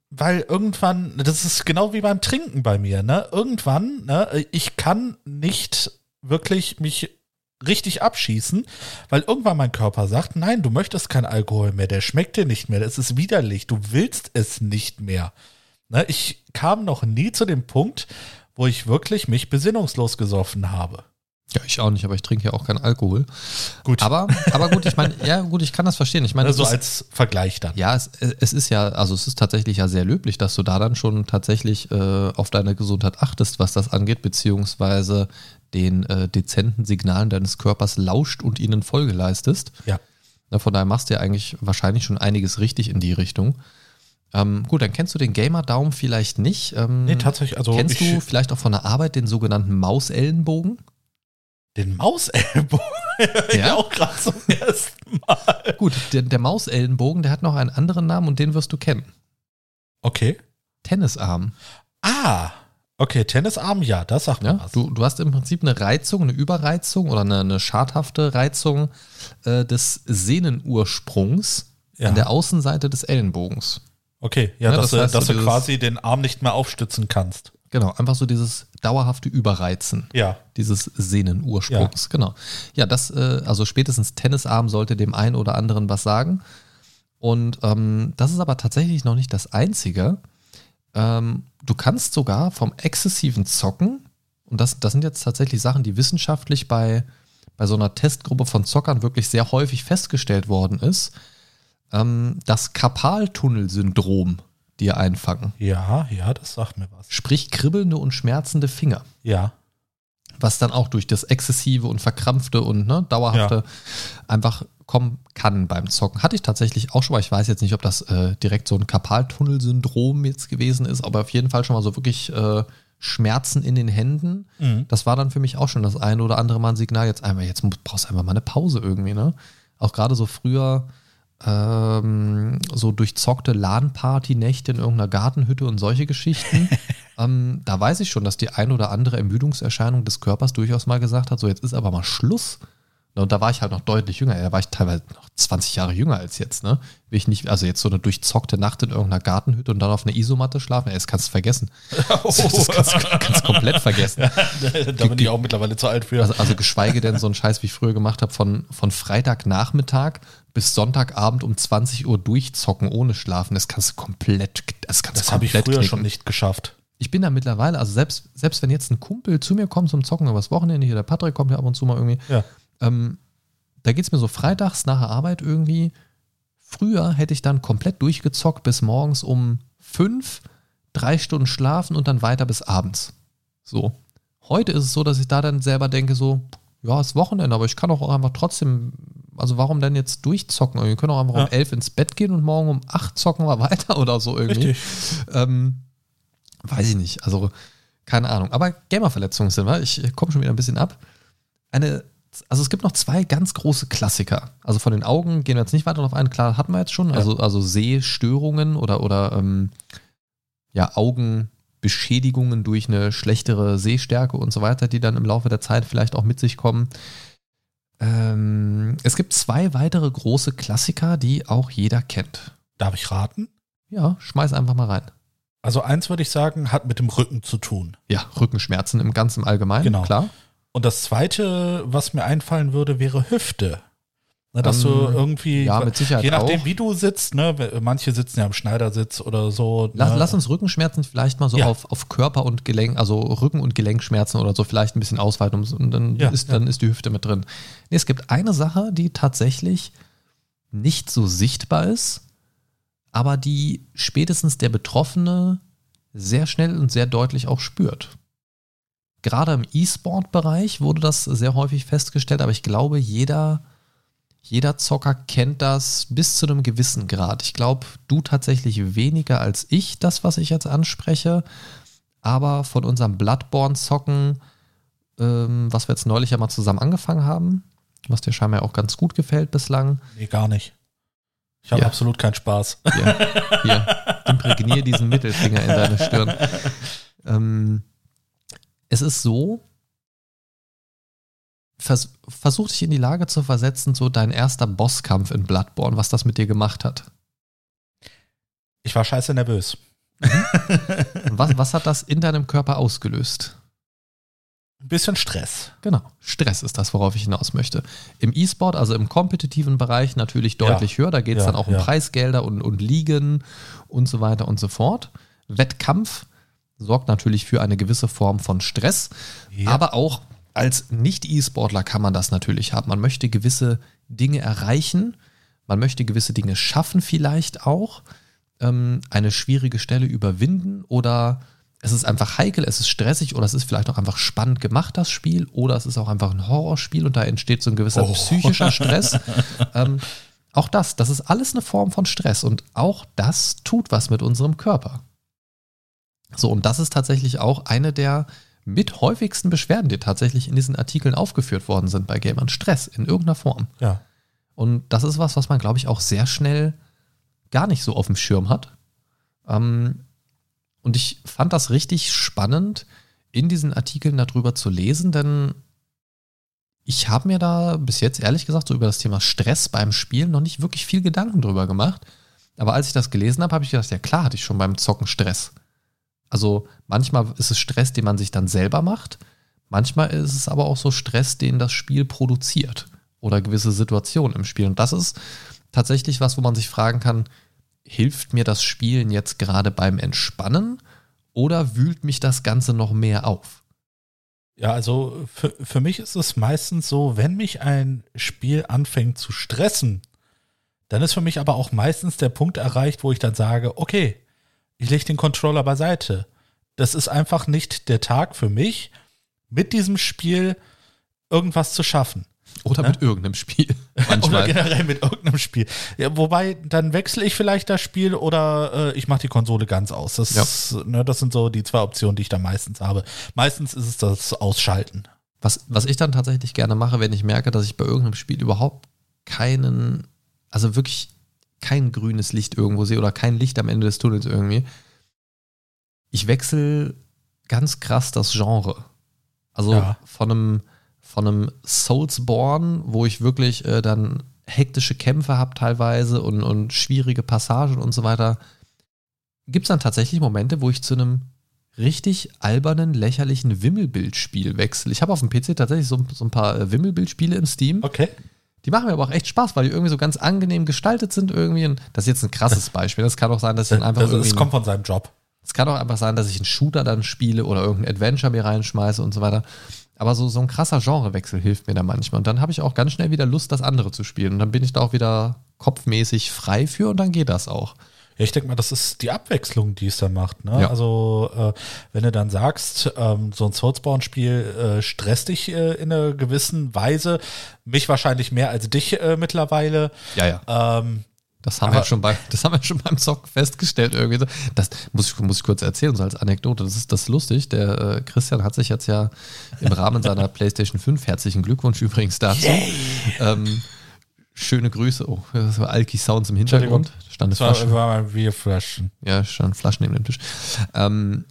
weil irgendwann, das ist genau wie beim Trinken bei mir, ne? Irgendwann, ne, ich kann nicht wirklich mich richtig abschießen, weil irgendwann mein Körper sagt, nein, du möchtest kein Alkohol mehr, der schmeckt dir nicht mehr, das ist widerlich, du willst es nicht mehr. Ne, ich kam noch nie zu dem Punkt, wo ich wirklich mich besinnungslos gesoffen habe. Ja, ich auch nicht, aber ich trinke ja auch keinen Alkohol. Gut, Aber, aber gut, ich meine, ja, gut, ich kann das verstehen. Ich meine, also ist- als Vergleich dann. Ja, es, es ist ja, also es ist tatsächlich ja sehr löblich, dass du da dann schon tatsächlich äh, auf deine Gesundheit achtest, was das angeht, beziehungsweise den äh, dezenten Signalen deines Körpers lauscht und ihnen Folge leistest. Ja. Na, von daher machst du ja eigentlich wahrscheinlich schon einiges richtig in die Richtung. Ähm, gut, dann kennst du den Gamer-Daumen vielleicht nicht. Ähm, Nee, tatsächlich, also kennst du vielleicht auch von der Arbeit den sogenannten Mausellenbogen? Den Mausellenbogen. ja. Auch gerade zum ersten Mal. Gut, der, der Mausellenbogen, der hat noch einen anderen Namen und den wirst du kennen. Okay. Tennisarm. Ah. Okay, Tennisarm, ja, das sagt Ja, was. du, du hast im Prinzip eine Reizung, eine Überreizung oder eine, eine schadhafte Reizung äh, des Sehnenursprungs Ja. an der Außenseite des Ellenbogens. Okay, ja, Ja, dass, das du, heißt, dass du quasi den Arm nicht mehr aufstützen kannst. Genau, einfach so dieses dauerhafte Überreizen Ja. dieses Sehnenursprungs. Genau. Ja, das, äh, also spätestens Tennisarm sollte dem einen oder anderen was sagen. Und ähm, das ist aber tatsächlich noch nicht das Einzige. Ähm, du kannst sogar vom exzessiven Zocken, und das, das sind jetzt tatsächlich Sachen, die wissenschaftlich bei, bei so einer Testgruppe von Zockern wirklich sehr häufig festgestellt worden ist, ähm, das Karpaltunnelsyndrom dir einfangen. Ja, ja, das sagt mir was. Sprich kribbelnde und schmerzende Finger Ja. was dann auch durch das exzessive und verkrampfte und ne, dauerhafte einfach kommen kann beim Zocken. Hatte ich tatsächlich auch schon mal. Ich weiß jetzt nicht, ob das äh, direkt so ein Karpaltunnelsyndrom jetzt gewesen ist, aber auf jeden Fall schon mal so wirklich äh, Schmerzen in den Händen. Mhm. Das war dann für mich auch schon das eine oder andere Mal ein Signal. Jetzt einmal, jetzt brauchst du einfach mal eine Pause irgendwie, ne? Auch gerade so früher ähm, so durchzockte LAN-Party-Nächte in irgendeiner Gartenhütte und solche Geschichten. ähm, da weiß ich schon, dass die ein oder andere Ermüdungserscheinung des Körpers durchaus mal gesagt hat, so jetzt ist aber mal Schluss. Und da war ich halt noch deutlich jünger. Da war ich teilweise noch 20 Jahre jünger als jetzt, ne? Will ich nicht, also jetzt so eine durchzockte Nacht in irgendeiner Gartenhütte und dann auf einer Isomatte schlafen, ey, das kannst du vergessen. Das, das kannst du kannst du komplett vergessen. da bin ich auch mittlerweile zu alt für. Also, also geschweige denn so ein Scheiß, wie ich früher gemacht habe, von, von Freitagnachmittag bis Sonntagabend um 20 Uhr durchzocken ohne schlafen, das kannst du komplett, das kannst das habe ich früher knicken. schon nicht geschafft. Ich bin da mittlerweile, also selbst, selbst wenn jetzt ein Kumpel zu mir kommt zum Zocken übers Wochenende, hier der Patrick kommt ja ab und zu mal irgendwie, Ja. ähm, da geht es mir so freitags nach der Arbeit irgendwie. Früher hätte ich dann komplett durchgezockt bis morgens um fünf, drei Stunden schlafen und dann weiter bis abends. So. Heute ist es so, dass ich da dann selber denke, so, ja, ist Wochenende, aber ich kann auch einfach trotzdem, also warum denn jetzt durchzocken? Wir können auch einfach Ja. um elf ins Bett gehen und morgen um acht zocken wir weiter oder so irgendwie. Ähm, weiß ich nicht. Also, keine Ahnung. Aber Gamerverletzungen sind wir. Ich komme schon wieder ein bisschen ab. Eine, also es gibt noch zwei ganz große Klassiker. Also von den Augen gehen wir jetzt nicht weiter darauf ein. Klar, hatten wir jetzt schon. Also, also Sehstörungen oder, oder ähm, ja, Augenbeschädigungen durch eine schlechtere Sehstärke und so weiter, die dann im Laufe der Zeit vielleicht auch mit sich kommen. Ähm, es gibt zwei weitere große Klassiker, die auch jeder kennt. Darf ich raten? Ja, schmeiß einfach mal rein. Also eins würde ich sagen, hat mit dem Rücken zu tun. Ja, Rückenschmerzen im ganzen Allgemeinen, Genau. klar. Und das zweite, was mir einfallen würde, wäre Hüfte. Ne, dass Ähm, du irgendwie, ja, mit Sicherheit je nachdem, auch. wie du sitzt, ne, manche sitzen ja im Schneidersitz oder so. Lass, ne, lass uns Rückenschmerzen vielleicht mal so Ja. auf, auf Körper und Gelenk, also Rücken- und Gelenkschmerzen oder so vielleicht ein bisschen ausweiten und dann, Ja, ist, ja. dann ist die Hüfte mit drin. Nee, es gibt eine Sache, die tatsächlich nicht so sichtbar ist, aber die spätestens der Betroffene sehr schnell und sehr deutlich auch spürt. Gerade im E-Sport-Bereich wurde das sehr häufig festgestellt, aber ich glaube, jeder, jeder Zocker kennt das bis zu einem gewissen Grad. Ich glaube, du tatsächlich weniger als ich, das, was ich jetzt anspreche. Aber von unserem Bloodborne-Zocken, ähm, was wir jetzt neulich ja mal zusammen angefangen haben, was dir scheinbar auch ganz gut gefällt bislang. Nee, gar nicht. Ich habe Ja. absolut keinen Spaß. Hier, hier imprägnier diesen Mittelfinger in deine Stirn. Ähm, es ist so, vers versuch dich in die Lage zu versetzen, so dein erster Bosskampf in Bloodborne, was das mit dir gemacht hat. Ich war scheiße nervös. Und was, was hat das in deinem Körper ausgelöst? Ein bisschen Stress. Genau, Stress ist das, worauf ich hinaus möchte. Im E-Sport, also im kompetitiven Bereich, natürlich Ja. deutlich höher. Da geht es Ja, dann auch um ja. Preisgelder und, und Ligen und so weiter und so fort. Wettkampf sorgt natürlich für eine gewisse Form von Stress, Ja. aber auch als Nicht-E-Sportler kann man das natürlich haben. Man möchte gewisse Dinge erreichen, man möchte gewisse Dinge schaffen vielleicht auch, ähm, eine schwierige Stelle überwinden oder es ist einfach heikel, es ist stressig oder es ist vielleicht auch einfach spannend gemacht, das Spiel, oder es ist auch einfach ein Horrorspiel und da entsteht so ein gewisser Oh. psychischer Stress. ähm, auch das, das ist alles eine Form von Stress und auch das tut was mit unserem Körper. So, und das ist tatsächlich auch eine der mit häufigsten Beschwerden, die tatsächlich in diesen Artikeln aufgeführt worden sind bei Gamern. Stress in irgendeiner Form. Ja. Und das ist was, was man, glaube ich, auch sehr schnell gar nicht so auf dem Schirm hat. Ähm, und ich fand das richtig spannend, in diesen Artikeln darüber zu lesen, denn ich habe mir da bis jetzt ehrlich gesagt so über das Thema Stress beim Spielen noch nicht wirklich viel Gedanken drüber gemacht. Aber als ich das gelesen habe, habe ich gedacht, ja klar hatte ich schon beim Zocken Stress. Also manchmal ist es Stress, den man sich dann selber macht. Manchmal ist es aber auch so Stress, den das Spiel produziert oder gewisse Situationen im Spiel. Und das ist tatsächlich was, wo man sich fragen kann, hilft mir das Spielen jetzt gerade beim Entspannen oder wühlt mich das Ganze noch mehr auf? Ja, also für, für mich ist es meistens so, wenn mich ein Spiel anfängt zu stressen, dann ist für mich aber auch meistens der Punkt erreicht, wo ich dann sage, okay, ich lege den Controller beiseite. Das ist einfach nicht der Tag für mich, mit diesem Spiel irgendwas zu schaffen. Oder Ja? mit irgendeinem Spiel. Oder generell mit irgendeinem Spiel. Ja, wobei, dann wechsle ich vielleicht das Spiel oder äh, ich mache die Konsole ganz aus. Das, Ja. ist, ne, das sind so die zwei Optionen, die ich da meistens habe. Meistens ist es das Ausschalten. Was, was ich dann tatsächlich gerne mache, wenn ich merke, dass ich bei irgendeinem Spiel überhaupt keinen, also wirklich kein grünes Licht irgendwo sehe oder kein Licht am Ende des Tunnels irgendwie. Ich wechsle ganz krass das Genre. Also Ja. von einem, von einem Soulsborne, wo ich wirklich äh, dann hektische Kämpfe habe teilweise und, und schwierige Passagen und so weiter, gibt es dann tatsächlich Momente, wo ich zu einem richtig albernen, lächerlichen Wimmelbildspiel wechsle. Ich habe auf dem PC tatsächlich so, so ein paar äh, Wimmelbildspiele im Steam. Okay. Die machen mir aber auch echt Spaß, weil die irgendwie so ganz angenehm gestaltet sind irgendwie. Und das ist jetzt ein krasses Beispiel. Das kann auch sein, dass ich dann einfach Das, irgendwie es kommt von seinem Job. es kann auch einfach sein, dass ich einen Shooter dann spiele oder irgendein Adventure mir reinschmeiße und so weiter. Aber so, so ein krasser Genrewechsel hilft mir da manchmal. Und dann habe ich auch ganz schnell wieder Lust, das andere zu spielen. Und dann bin ich da auch wieder kopfmäßig frei für und dann geht das auch. Ja, ich denke mal, das ist die Abwechslung, die es dann macht. Ne? Ja. Also, äh, wenn du dann sagst, ähm, so ein Soulsborne-Spiel äh, stresst dich äh, in einer gewissen Weise, mich wahrscheinlich mehr als dich äh, mittlerweile, Ja, ja. ähm, Das haben, wir schon bei, das haben wir schon beim Zocken festgestellt irgendwie. Das muss ich, muss ich kurz erzählen, so als Anekdote. Das ist das ist lustig. Der äh, Christian hat sich jetzt ja im Rahmen seiner PlayStation 5, herzlichen Glückwunsch übrigens dazu. Ähm, schöne Grüße. Oh, das war Alki Sounds im Hintergrund. Da Stand Das war, Flasche. war mal Bierflaschen. Ja, stand Flaschen neben dem Tisch. Ähm,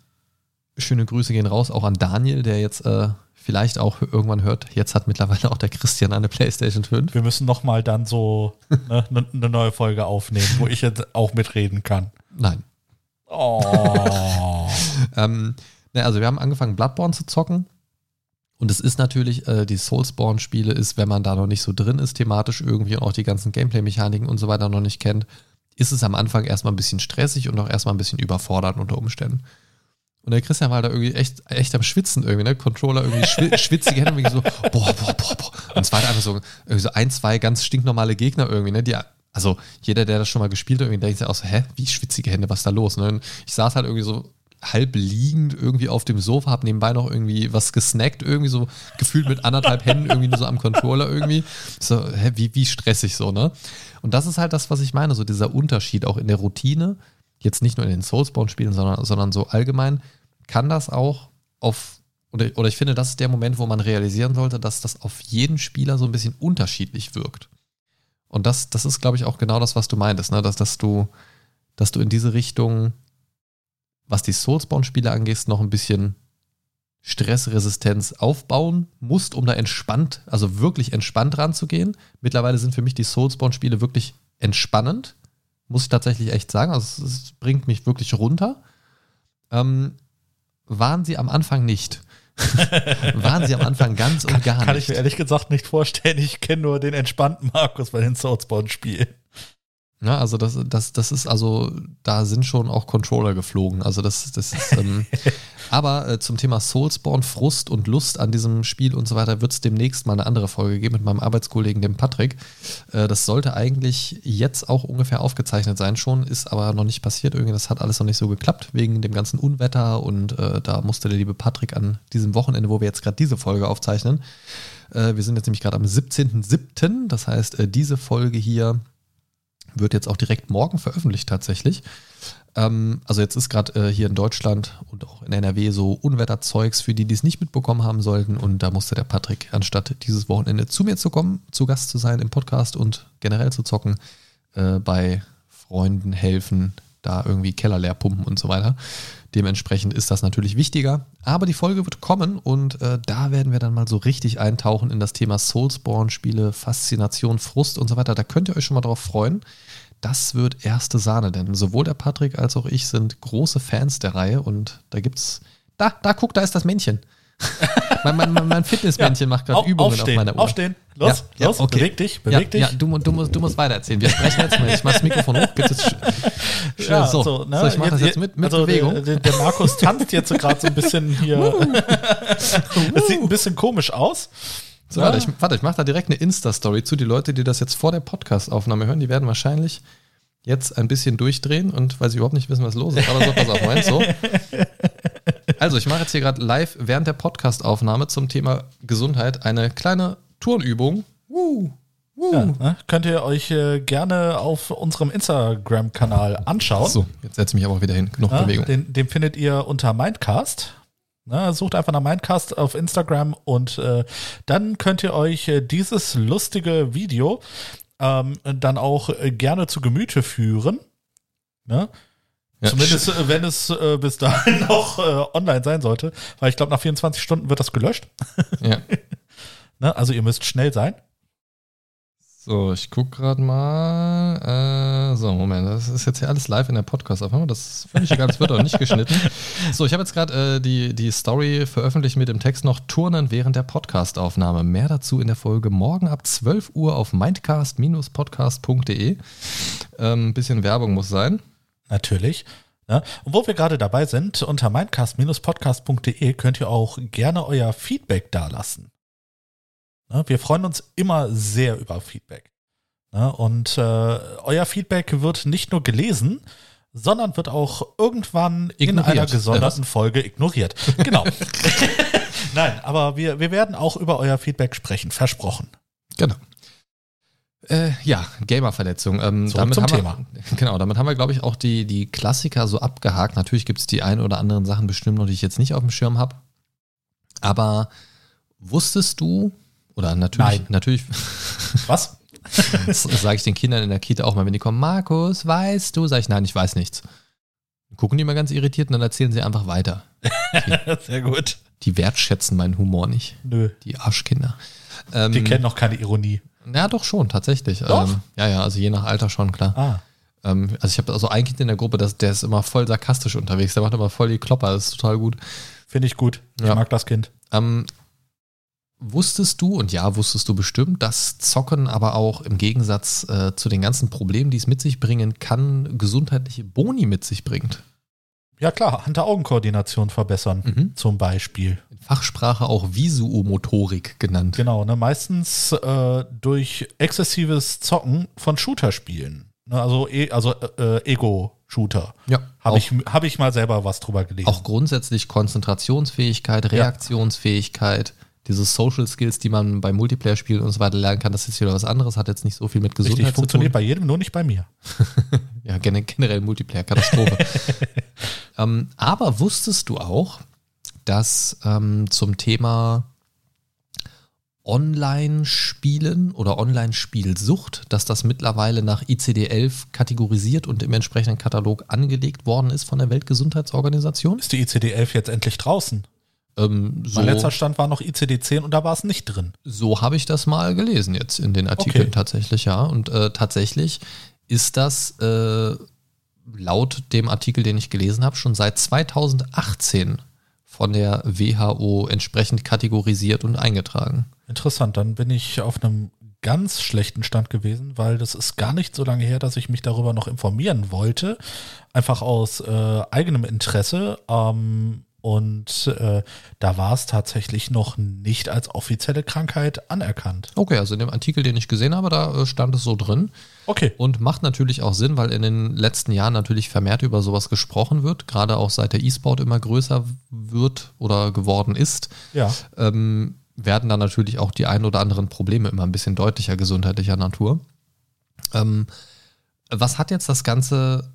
schöne Grüße gehen raus auch an Daniel, der jetzt äh, vielleicht auch irgendwann hört. Jetzt hat mittlerweile auch der Christian eine PlayStation 5. Wir müssen nochmal dann so eine ne, ne neue Folge aufnehmen, wo ich jetzt auch mitreden kann. Nein. Oh. Ähm, ne, also wir haben angefangen, Bloodborne zu zocken. Und es ist natürlich, äh, die Soulsborne-Spiele ist, wenn man da noch nicht so drin ist, thematisch irgendwie und auch die ganzen Gameplay-Mechaniken und so weiter noch nicht kennt, ist es am Anfang erstmal ein bisschen stressig und auch erstmal ein bisschen überfordernd unter Umständen. Und der Christian war da irgendwie echt, echt am Schwitzen irgendwie, ne? Controller irgendwie schwi schwitzige Hände, irgendwie so, boah, boah, boah, boah. Und es war einfach so, irgendwie so ein, zwei ganz stinknormale Gegner irgendwie, ne? Die, also jeder, der das schon mal gespielt hat, irgendwie denkt sich auch so, hä, wie schwitzige Hände, was ist da los? Ne? Und ich saß halt irgendwie so halb liegend irgendwie auf dem Sofa, hab nebenbei noch irgendwie was gesnackt, irgendwie so gefühlt mit anderthalb Händen irgendwie nur so am Controller irgendwie. So, hä, wie, wie stressig so, ne? Und das ist halt das, was ich meine, so dieser Unterschied auch in der Routine, jetzt nicht nur in den Soulsborne-Spielen, sondern, sondern so allgemein, kann das auch auf, oder, oder ich finde, das ist der Moment, wo man realisieren sollte, dass das auf jeden Spieler so ein bisschen unterschiedlich wirkt. Und das, das ist, glaube ich, auch genau das, was du meintest, ne? dass, dass, du, dass du in diese Richtung, was die Soulsborne-Spiele angeht, noch ein bisschen Stressresistenz aufbauen musst, um da entspannt, also wirklich entspannt ranzugehen. Mittlerweile sind für mich die Soulsborne-Spiele wirklich entspannend, muss ich tatsächlich echt sagen. Also es, es bringt mich wirklich runter. Ähm, waren sie am Anfang nicht. waren sie am Anfang ganz und gar Kann nicht. ich mir ehrlich gesagt nicht vorstellen. Ich kenne nur den entspannten Markus bei den Soulsborne-Spielen. Ja, also das, das, das ist also, da sind schon auch Controller geflogen. Also das, das ist, ähm, aber äh, zum Thema Soulsborne, Frust und Lust an diesem Spiel und so weiter wird es demnächst mal eine andere Folge geben mit meinem Arbeitskollegen, dem Patrick. Äh, das sollte eigentlich jetzt auch ungefähr aufgezeichnet sein schon, ist aber noch nicht passiert. Irgendwie, das hat alles noch nicht so geklappt wegen dem ganzen Unwetter und äh, da musste der liebe Patrick an diesem Wochenende, wo wir jetzt gerade diese Folge aufzeichnen, äh, wir sind jetzt nämlich gerade am 17.07., das heißt, äh, diese Folge hier wird jetzt auch direkt morgen veröffentlicht tatsächlich. Ähm, also jetzt ist gerade äh, hier in Deutschland und auch in NRW so Unwetterzeugs für die, die es nicht mitbekommen haben sollten. Und da musste der Patrick, anstatt dieses Wochenende zu mir zu kommen, zu Gast zu sein im Podcast und generell zu zocken, äh, bei Freunden helfen, da irgendwie Keller leer pumpen und so weiter. Dementsprechend ist das natürlich wichtiger. Aber die Folge wird kommen und äh, da werden wir dann mal so richtig eintauchen in das Thema Soulsborne-Spiele, Faszination, Frust und so weiter. Da könnt ihr euch schon mal drauf freuen. Das wird erste Sahne, denn sowohl der Patrick als auch ich sind große Fans der Reihe und da gibt's. Da, da, guck, da ist das Männchen. mein, mein, mein Fitnessmännchen macht gerade Übungen aufstehen, auf meiner Uhr. Aufstehen. Los, Ja, ja, los, okay. beweg dich, beweg ja, dich. Ja, du, du, musst, du musst weitererzählen. Wir sprechen jetzt mal. Ich mach das Mikrofon hoch. Bitte. Ja, so, so, ne? so, ich mache das jetzt mit, mit also Bewegung. Der, der, Markus tanzt jetzt so gerade so ein bisschen hier. Es sieht ein bisschen komisch aus. So, warte, ich, warte, ich mache da direkt eine Insta-Story zu. Die Leute, die das jetzt vor der Podcast-Aufnahme hören, die werden wahrscheinlich jetzt ein bisschen durchdrehen und weil sie überhaupt nicht wissen, was los ist. Aber so, pass auf, Moment, so. Also, ich mache jetzt hier gerade live während der Podcast-Aufnahme zum Thema Gesundheit eine kleine Turnübung. Uh, uh. Ja, ne? Könnt ihr euch äh, gerne auf unserem Instagram-Kanal anschauen. So, jetzt setze ich mich aber auch wieder hin. Genug Ja, Bewegung. den, den findet ihr unter Mindcast. Na, sucht einfach nach Mindcast auf Instagram und äh, dann könnt ihr euch äh, dieses lustige Video ähm, dann auch äh, gerne zu Gemüte führen. Ne? Ja, Zumindest äh, wenn es äh, bis dahin noch äh, online sein sollte, weil ich glaube, nach 24 Stunden wird das gelöscht. Ja. Ne? Also ihr müsst schnell sein. So, ich gucke gerade mal. Äh, so, Moment, das ist jetzt hier alles live in der Podcast-Aufnahme. Das ist völlig egal, das wird auch nicht geschnitten. So, ich habe jetzt gerade äh, die, die Story veröffentlicht mit dem Text noch Turnen während der Podcast-Aufnahme. Mehr dazu in der Folge morgen ab 12 Uhr auf mindcast-podcast.de. Ähm, bisschen Werbung muss sein. Natürlich. Ne? Und wo wir gerade dabei sind, unter mindcast-podcast.de könnt ihr auch gerne euer Feedback dalassen. Ne? Wir freuen uns immer sehr über Feedback. Ne? Und äh, euer Feedback wird nicht nur gelesen, sondern wird auch irgendwann in Ignoriert. einer Äh, gesonderten Folge ignoriert. Genau. Nein, aber wir, wir werden auch über euer Feedback sprechen, versprochen. Genau. Äh, ja, Gamer-Verletzung. Ähm, Zurück damit zum Thema. Wir, genau, damit haben wir, glaube ich, auch die, die Klassiker so abgehakt. Natürlich gibt es die ein oder anderen Sachen bestimmt noch, die ich jetzt nicht auf dem Schirm habe. Aber wusstest du, oder natürlich, Nein. natürlich, Was? das sage ich den Kindern in der Kita auch mal, wenn die kommen, Markus, weißt du? Sag ich, nein, ich weiß nichts. Gucken die mal ganz irritiert und dann erzählen sie einfach weiter. Sehr gut. Die wertschätzen meinen Humor nicht. Nö. Die Arschkinder. Ähm, Die kennen noch keine Ironie. Ja, doch schon, tatsächlich. Doch? Ähm, ja, ja, also je nach Alter schon, klar. Ah. Ähm, also ich habe also ein Kind in der Gruppe, das, der ist immer voll sarkastisch unterwegs. Der macht immer voll die Klopper, das ist total gut. Finde ich gut. Ich Ja. mag das Kind. Ähm, wusstest du, und ja, wusstest du bestimmt, dass Zocken aber auch im Gegensatz äh, zu den ganzen Problemen, die es mit sich bringen kann, gesundheitliche Boni mit sich bringt? Ja klar, Hand-Augen-Koordination verbessern. Mhm. Zum Beispiel. In Fachsprache auch Visuomotorik genannt. Genau, ne, meistens äh, durch exzessives Zocken von Shooter-Spielen. Ne, also e also äh, Ego-Shooter. Ja, Habe ich, hab ich mal selber was drüber gelesen. auch grundsätzlich Konzentrationsfähigkeit, Reaktionsfähigkeit, diese Social Skills, die man bei Multiplayer-Spielen und so weiter lernen kann, das ist wieder was anderes, hat jetzt nicht so viel mit Gesundheit Richtig, zu tun. funktioniert bei jedem, nur nicht bei mir. Ja, gen- generell Multiplayer-Katastrophe. ähm, aber wusstest du auch, dass ähm, zum Thema Online-Spielen oder Online-Spielsucht, dass das mittlerweile nach ICD-11 kategorisiert und im entsprechenden Katalog angelegt worden ist von der Weltgesundheitsorganisation? Ist die ICD-11 jetzt endlich draußen? Ähm, so Mein letzter Stand war noch ICD-10 und da war es nicht drin. so habe ich das mal gelesen jetzt in den Artikeln Okay. tatsächlich, ja. Und äh, tatsächlich ist das äh, laut dem Artikel, den ich gelesen habe, schon seit 2018 von der WHO entsprechend kategorisiert und eingetragen. Interessant, dann bin ich auf einem ganz schlechten Stand gewesen, weil das ist gar nicht so lange her, dass ich mich darüber noch informieren wollte. Einfach aus äh, eigenem Interesse. Ähm, und äh, da war es tatsächlich noch nicht als offizielle Krankheit anerkannt. Okay, also in dem Artikel, den ich gesehen habe, da äh, stand es so drin. Okay. Und macht natürlich auch Sinn, weil in den letzten Jahren natürlich vermehrt über sowas gesprochen wird, gerade auch seit der E-Sport immer größer wird oder geworden ist. Ja. ähm, werden dann natürlich auch die ein oder anderen Probleme immer ein bisschen deutlicher gesundheitlicher Natur. Ähm, was hat jetzt das Ganze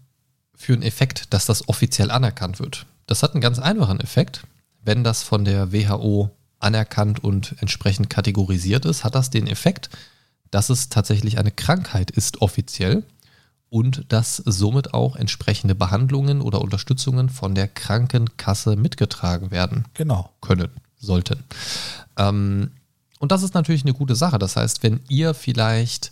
für einen Effekt, dass das offiziell anerkannt wird? Das hat einen ganz einfachen Effekt. Wenn das von der WHO anerkannt und entsprechend kategorisiert ist, hat das den Effekt, dass es tatsächlich eine Krankheit ist offiziell und dass somit auch entsprechende Behandlungen oder Unterstützungen von der Krankenkasse mitgetragen werden Genau. können, sollten. Ähm, und das ist natürlich eine gute Sache. Das heißt, wenn ihr vielleicht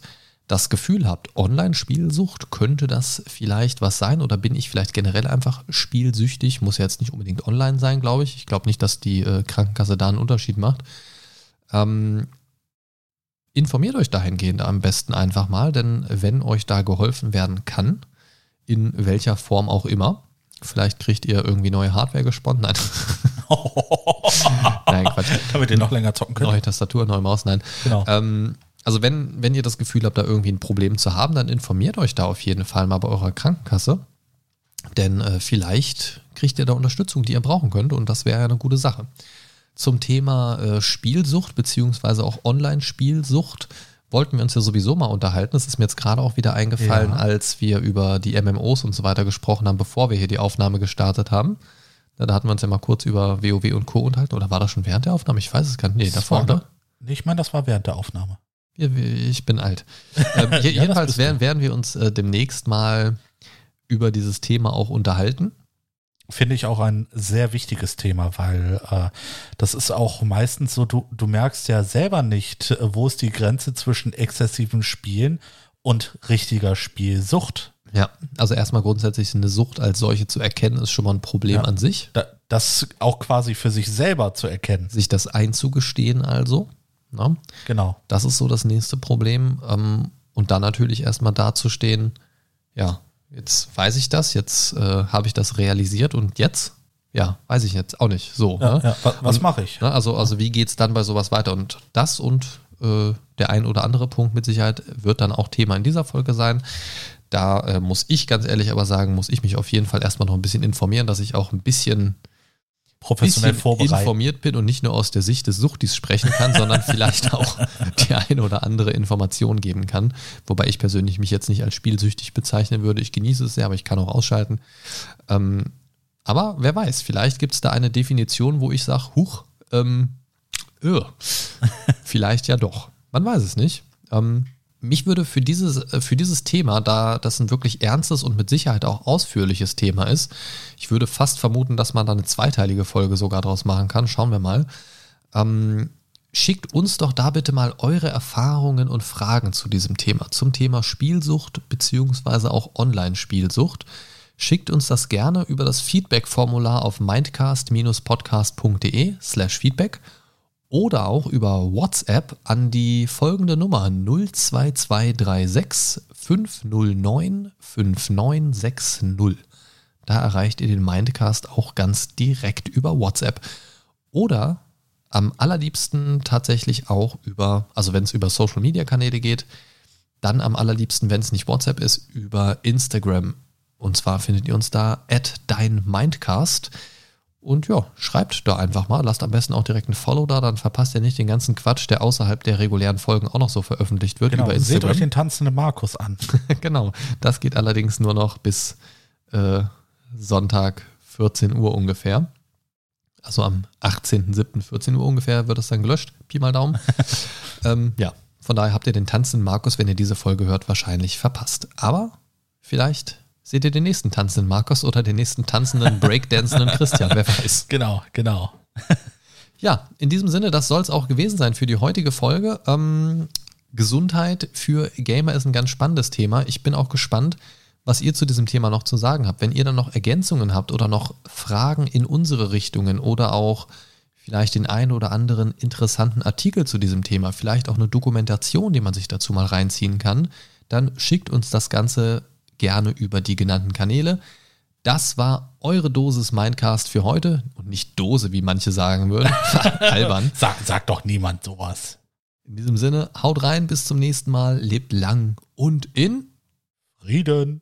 das Gefühl habt, Online-Spielsucht, könnte das vielleicht was sein oder bin ich vielleicht generell einfach spielsüchtig, muss ja jetzt nicht unbedingt online sein, glaube ich. Ich glaube nicht, dass die äh, Krankenkasse da einen Unterschied macht. Ähm, informiert euch dahingehend am besten einfach mal, denn wenn euch da geholfen werden kann, in welcher Form auch immer, vielleicht kriegt ihr irgendwie neue Hardware gesponnen. Nein. Nein, Quatsch. Damit ihr noch länger zocken könnt. Neue Tastatur, neue Maus, nein. Genau. Ähm, also wenn, wenn ihr das Gefühl habt, da irgendwie ein Problem zu haben, dann informiert euch da auf jeden Fall mal bei eurer Krankenkasse. Denn äh, vielleicht kriegt ihr da Unterstützung, die ihr brauchen könnt und das wäre ja eine gute Sache. Zum Thema äh, Spielsucht beziehungsweise auch Online-Spielsucht wollten wir uns ja sowieso mal unterhalten. Das ist mir jetzt gerade auch wieder eingefallen, Ja. als wir über die MMOs und so weiter gesprochen haben, bevor wir hier die Aufnahme gestartet haben. Da, hatten wir uns ja mal kurz über WoW und Co. unterhalten. Oder war das schon während der Aufnahme? Ich weiß es gar nicht. Nee, Das davor, ne? Nee, Ich meine, das war während der Aufnahme. Ich bin alt. Ähm, Ja, jedenfalls werden, werden wir uns äh, demnächst mal über dieses Thema auch unterhalten. Finde ich auch ein sehr wichtiges Thema, weil äh, das ist auch meistens so, du, du merkst ja selber nicht, äh, wo ist die Grenze zwischen exzessivem Spielen und richtiger Spielsucht. Ja, also erstmal grundsätzlich eine Sucht als solche zu erkennen, ist schon mal ein Problem Ja. an sich. Da, das auch quasi für sich selber zu erkennen. Sich das einzugestehen also. Ne? Genau. Das ist so das nächste Problem. Ähm, und dann natürlich erstmal dazustehen, ja, jetzt weiß ich das, jetzt äh, habe ich das realisiert und jetzt, ja, weiß ich jetzt auch nicht. So. Ja, ne? ja. Was, was mache ich? Ne, also, also wie geht es dann bei sowas weiter? Und das und äh, der ein oder andere Punkt mit Sicherheit wird dann auch Thema in dieser Folge sein. Da äh, muss ich ganz ehrlich aber sagen, muss ich mich auf jeden Fall erstmal noch ein bisschen informieren, dass ich auch ein bisschen professionell vorbereiten. informiert bin und nicht nur aus der Sicht des Suchtis sprechen kann, sondern vielleicht auch die eine oder andere Information geben kann. Wobei ich persönlich mich jetzt nicht als spielsüchtig bezeichnen würde. Ich genieße es sehr, aber ich kann auch ausschalten. Ähm, aber wer weiß, vielleicht gibt es da eine Definition, wo ich sage, huch, ähm, öh, vielleicht ja doch. Man weiß es nicht. Ähm, mich würde für dieses, äh, für dieses Thema, da das ein wirklich ernstes und mit Sicherheit auch ausführliches Thema ist, ich würde fast vermuten, dass man da eine zweiteilige Folge sogar draus machen kann. Schauen wir mal. Ähm, schickt uns doch da bitte mal eure Erfahrungen und Fragen zu diesem Thema, zum Thema Spielsucht beziehungsweise auch Online-Spielsucht. Schickt uns das gerne über das Feedback-Formular auf mindcast-podcast.de slash feedback oder auch über WhatsApp an die folgende Nummer 02236 509 5960. Da erreicht ihr den Mindcast auch ganz direkt über WhatsApp. Oder am allerliebsten tatsächlich auch über, also wenn es über Social Media Kanäle geht, dann am allerliebsten, wenn es nicht WhatsApp ist, über Instagram. Und zwar findet ihr uns da at dein Mindcast. Und ja, schreibt da einfach mal, lasst am besten auch direkt ein Follow da, dann verpasst ihr nicht den ganzen Quatsch, der außerhalb der regulären Folgen auch noch so veröffentlicht wird genau, über Instagram. Seht euch den tanzenden Markus an. genau, das geht allerdings nur noch bis äh, Sonntag 14 Uhr ungefähr. Also am 18.07. 14 Uhr ungefähr wird das dann gelöscht. Pi mal Daumen. ähm, ja, von daher habt ihr den tanzenden Markus, wenn ihr diese Folge hört, wahrscheinlich verpasst. Aber vielleicht seht ihr den nächsten tanzenden Markus oder den nächsten tanzenden, breakdancenden Christian, wer weiß. Genau, genau. ja, in diesem Sinne, das soll es auch gewesen sein für die heutige Folge. Ähm, Gesundheit für Gamer ist ein ganz spannendes Thema. Ich bin auch gespannt, was ihr zu diesem Thema noch zu sagen habt. Wenn ihr dann noch Ergänzungen habt oder noch Fragen in unsere Richtungen oder auch vielleicht den einen oder anderen interessanten Artikel zu diesem Thema, vielleicht auch eine Dokumentation, die man sich dazu mal reinziehen kann, dann schickt uns das Ganze gerne über die genannten Kanäle. Das war eure Dosis Mindcast für heute und nicht Dose, wie manche sagen würden. Albern. Sag, sag doch niemand sowas. In diesem Sinne, haut rein, bis zum nächsten Mal, lebt lang und in Frieden.